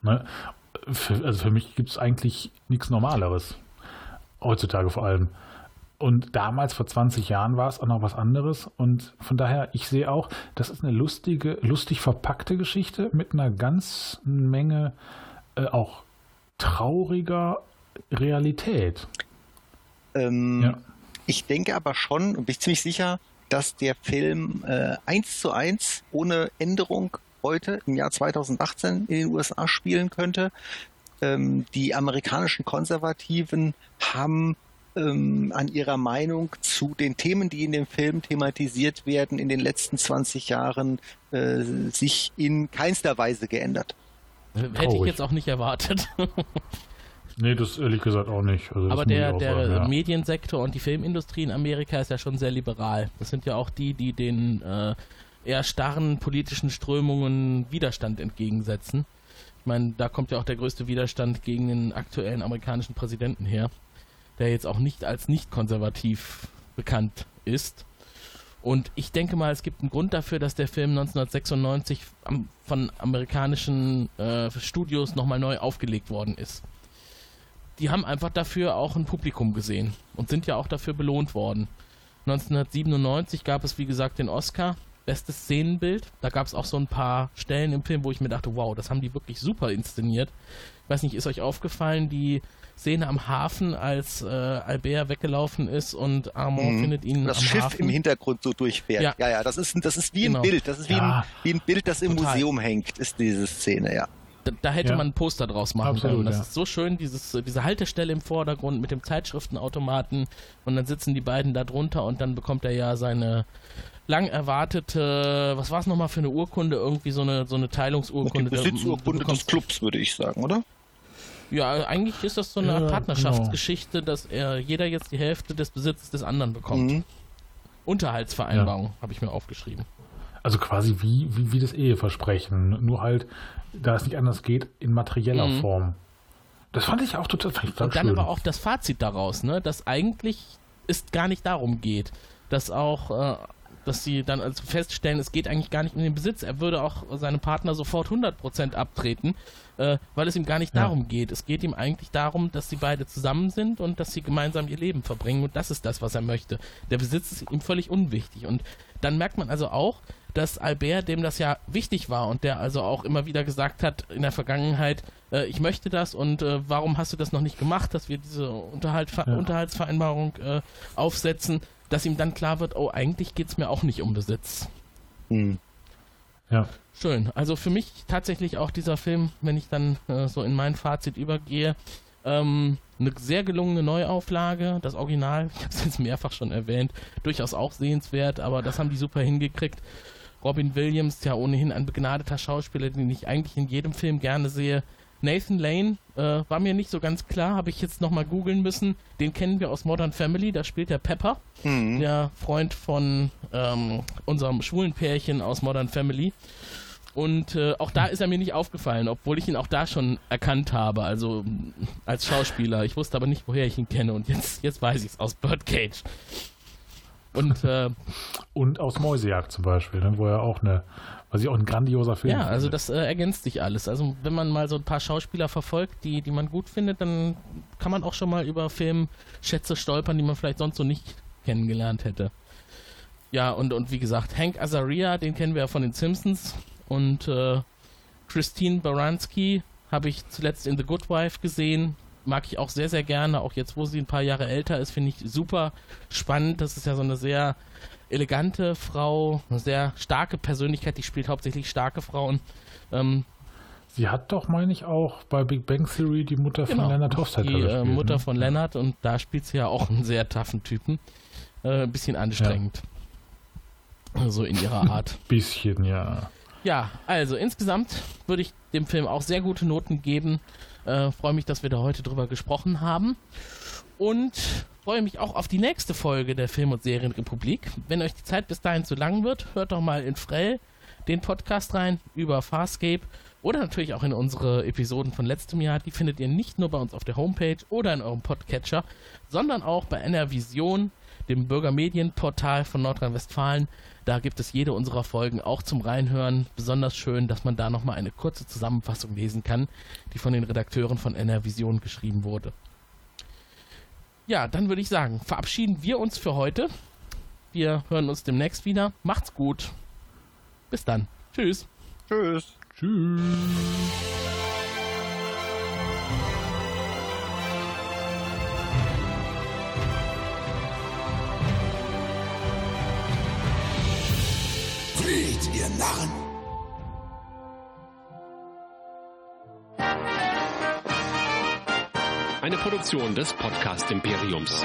Mhm. Ne? Für, also für mich gibt es eigentlich nichts Normaleres. Heutzutage vor allem. Und damals, vor 20 Jahren, war es auch noch was anderes. Und von daher, ich sehe auch, das ist eine lustige, lustig verpackte Geschichte mit einer ganzen Menge äh, auch trauriger Realität. Ähm, ja. Ich denke aber schon und bin ziemlich sicher, dass der Film äh, eins zu eins ohne Änderung heute im Jahr 2018 in den USA spielen könnte. Ähm, die amerikanischen Konservativen haben ähm, an ihrer Meinung zu den Themen, die in dem Film thematisiert werden, in den letzten 20 Jahren äh, sich in keinster Weise geändert. Hätte ich jetzt auch nicht erwartet. nee, das ehrlich gesagt auch nicht. Also Aber der, der sagen, ja. Mediensektor und die Filmindustrie in Amerika ist ja schon sehr liberal. Das sind ja auch die, die den äh, eher starren politischen Strömungen Widerstand entgegensetzen. Ich meine, da kommt ja auch der größte Widerstand gegen den aktuellen amerikanischen Präsidenten her der jetzt auch nicht als nicht konservativ bekannt ist. Und ich denke mal, es gibt einen Grund dafür, dass der Film 1996 am, von amerikanischen äh, Studios nochmal neu aufgelegt worden ist. Die haben einfach dafür auch ein Publikum gesehen und sind ja auch dafür belohnt worden. 1997 gab es, wie gesagt, den Oscar, bestes Szenenbild. Da gab es auch so ein paar Stellen im Film, wo ich mir dachte, wow, das haben die wirklich super inszeniert. Ich weiß nicht, ist euch aufgefallen, die Szene am Hafen, als äh, Albert weggelaufen ist und Armand mhm. findet ihn das am Schiff Hafen. im Hintergrund so durchfährt. Ja, ja, ja das ist das ist wie genau. ein Bild, das ist wie, ja. ein, wie ein Bild, das im Total. Museum hängt, ist diese Szene, ja. Da, da hätte ja. man ein Poster draus machen Absolut, können. Das ja. ist so schön, dieses, diese Haltestelle im Vordergrund mit dem Zeitschriftenautomaten und dann sitzen die beiden da drunter und dann bekommt er ja seine lang erwartete, was war es nochmal für eine Urkunde? Irgendwie so eine, so eine Teilungsurkunde. Die Besitzurkunde des Clubs, würde ich sagen, oder? Ja, eigentlich ist das so eine ja, Partnerschaftsgeschichte, genau. dass er jeder jetzt die Hälfte des Besitzes des anderen bekommt. Mhm. Unterhaltsvereinbarung ja. habe ich mir aufgeschrieben. Also quasi wie, wie, wie das Eheversprechen, nur halt, da es nicht anders geht, in materieller mhm. Form. Das fand ich auch total, fand ich Und dann schön. aber auch das Fazit daraus, ne, dass eigentlich es gar nicht darum geht, dass auch äh, dass sie dann also feststellen, es geht eigentlich gar nicht um den Besitz. Er würde auch seinem Partner sofort 100% abtreten, äh, weil es ihm gar nicht ja. darum geht. Es geht ihm eigentlich darum, dass sie beide zusammen sind und dass sie gemeinsam ihr Leben verbringen und das ist das, was er möchte. Der Besitz ist ihm völlig unwichtig und dann merkt man also auch, dass Albert, dem das ja wichtig war und der also auch immer wieder gesagt hat in der Vergangenheit, äh, ich möchte das und äh, warum hast du das noch nicht gemacht, dass wir diese Unterhalt, ja. Unterhaltsvereinbarung äh, aufsetzen, dass ihm dann klar wird, oh, eigentlich geht es mir auch nicht um Besitz. Hm. Ja. Schön. Also für mich tatsächlich auch dieser Film, wenn ich dann äh, so in mein Fazit übergehe, ähm, eine sehr gelungene Neuauflage. Das Original, ich habe es jetzt mehrfach schon erwähnt, durchaus auch sehenswert, aber das haben die super hingekriegt. Robin Williams, ja ohnehin ein begnadeter Schauspieler, den ich eigentlich in jedem Film gerne sehe, Nathan Lane äh, war mir nicht so ganz klar, habe ich jetzt nochmal googeln müssen. Den kennen wir aus Modern Family, da spielt der Pepper, mhm. der Freund von ähm, unserem schwulen Pärchen aus Modern Family. Und äh, auch da ist er mir nicht aufgefallen, obwohl ich ihn auch da schon erkannt habe, also als Schauspieler. Ich wusste aber nicht, woher ich ihn kenne und jetzt, jetzt weiß ich es aus Birdcage. Und, äh, und aus Mäusejagd zum Beispiel, ne, wo er auch eine was ich auch ein grandioser Film Ja, also das äh, ergänzt sich alles. Also wenn man mal so ein paar Schauspieler verfolgt, die, die man gut findet, dann kann man auch schon mal über Filmschätze stolpern, die man vielleicht sonst so nicht kennengelernt hätte. Ja, und, und wie gesagt, Hank Azaria, den kennen wir ja von den Simpsons. Und äh, Christine Baranski habe ich zuletzt in The Good Wife gesehen. Mag ich auch sehr, sehr gerne. Auch jetzt, wo sie ein paar Jahre älter ist, finde ich super spannend. Das ist ja so eine sehr elegante Frau, eine sehr starke Persönlichkeit, die spielt hauptsächlich starke Frauen. Ähm, Sie hat doch, meine ich, auch bei Big Bang Theory die Mutter genau, von Leonard Hofstadter Die äh, Mutter ne? von Leonard und da spielt sie ja auch einen sehr taffen Typen. Äh, ein bisschen anstrengend. Ja. So in ihrer Art. bisschen, ja. Ja, also insgesamt würde ich dem Film auch sehr gute Noten geben. Äh, Freue mich, dass wir da heute drüber gesprochen haben. Und freue mich auch auf die nächste Folge der Film- und Serienrepublik. Wenn euch die Zeit bis dahin zu lang wird, hört doch mal in Frell den Podcast rein über Farscape oder natürlich auch in unsere Episoden von letztem Jahr. Die findet ihr nicht nur bei uns auf der Homepage oder in eurem Podcatcher, sondern auch bei NR Vision, dem Bürgermedienportal von Nordrhein-Westfalen. Da gibt es jede unserer Folgen auch zum Reinhören. Besonders schön, dass man da nochmal eine kurze Zusammenfassung lesen kann, die von den Redakteuren von NR Vision geschrieben wurde. Ja, dann würde ich sagen, verabschieden wir uns für heute. Wir hören uns demnächst wieder. Macht's gut. Bis dann. Tschüss. Tschüss. Tschüss. Flieht, ihr Narren! Eine Produktion des Podcast Imperiums.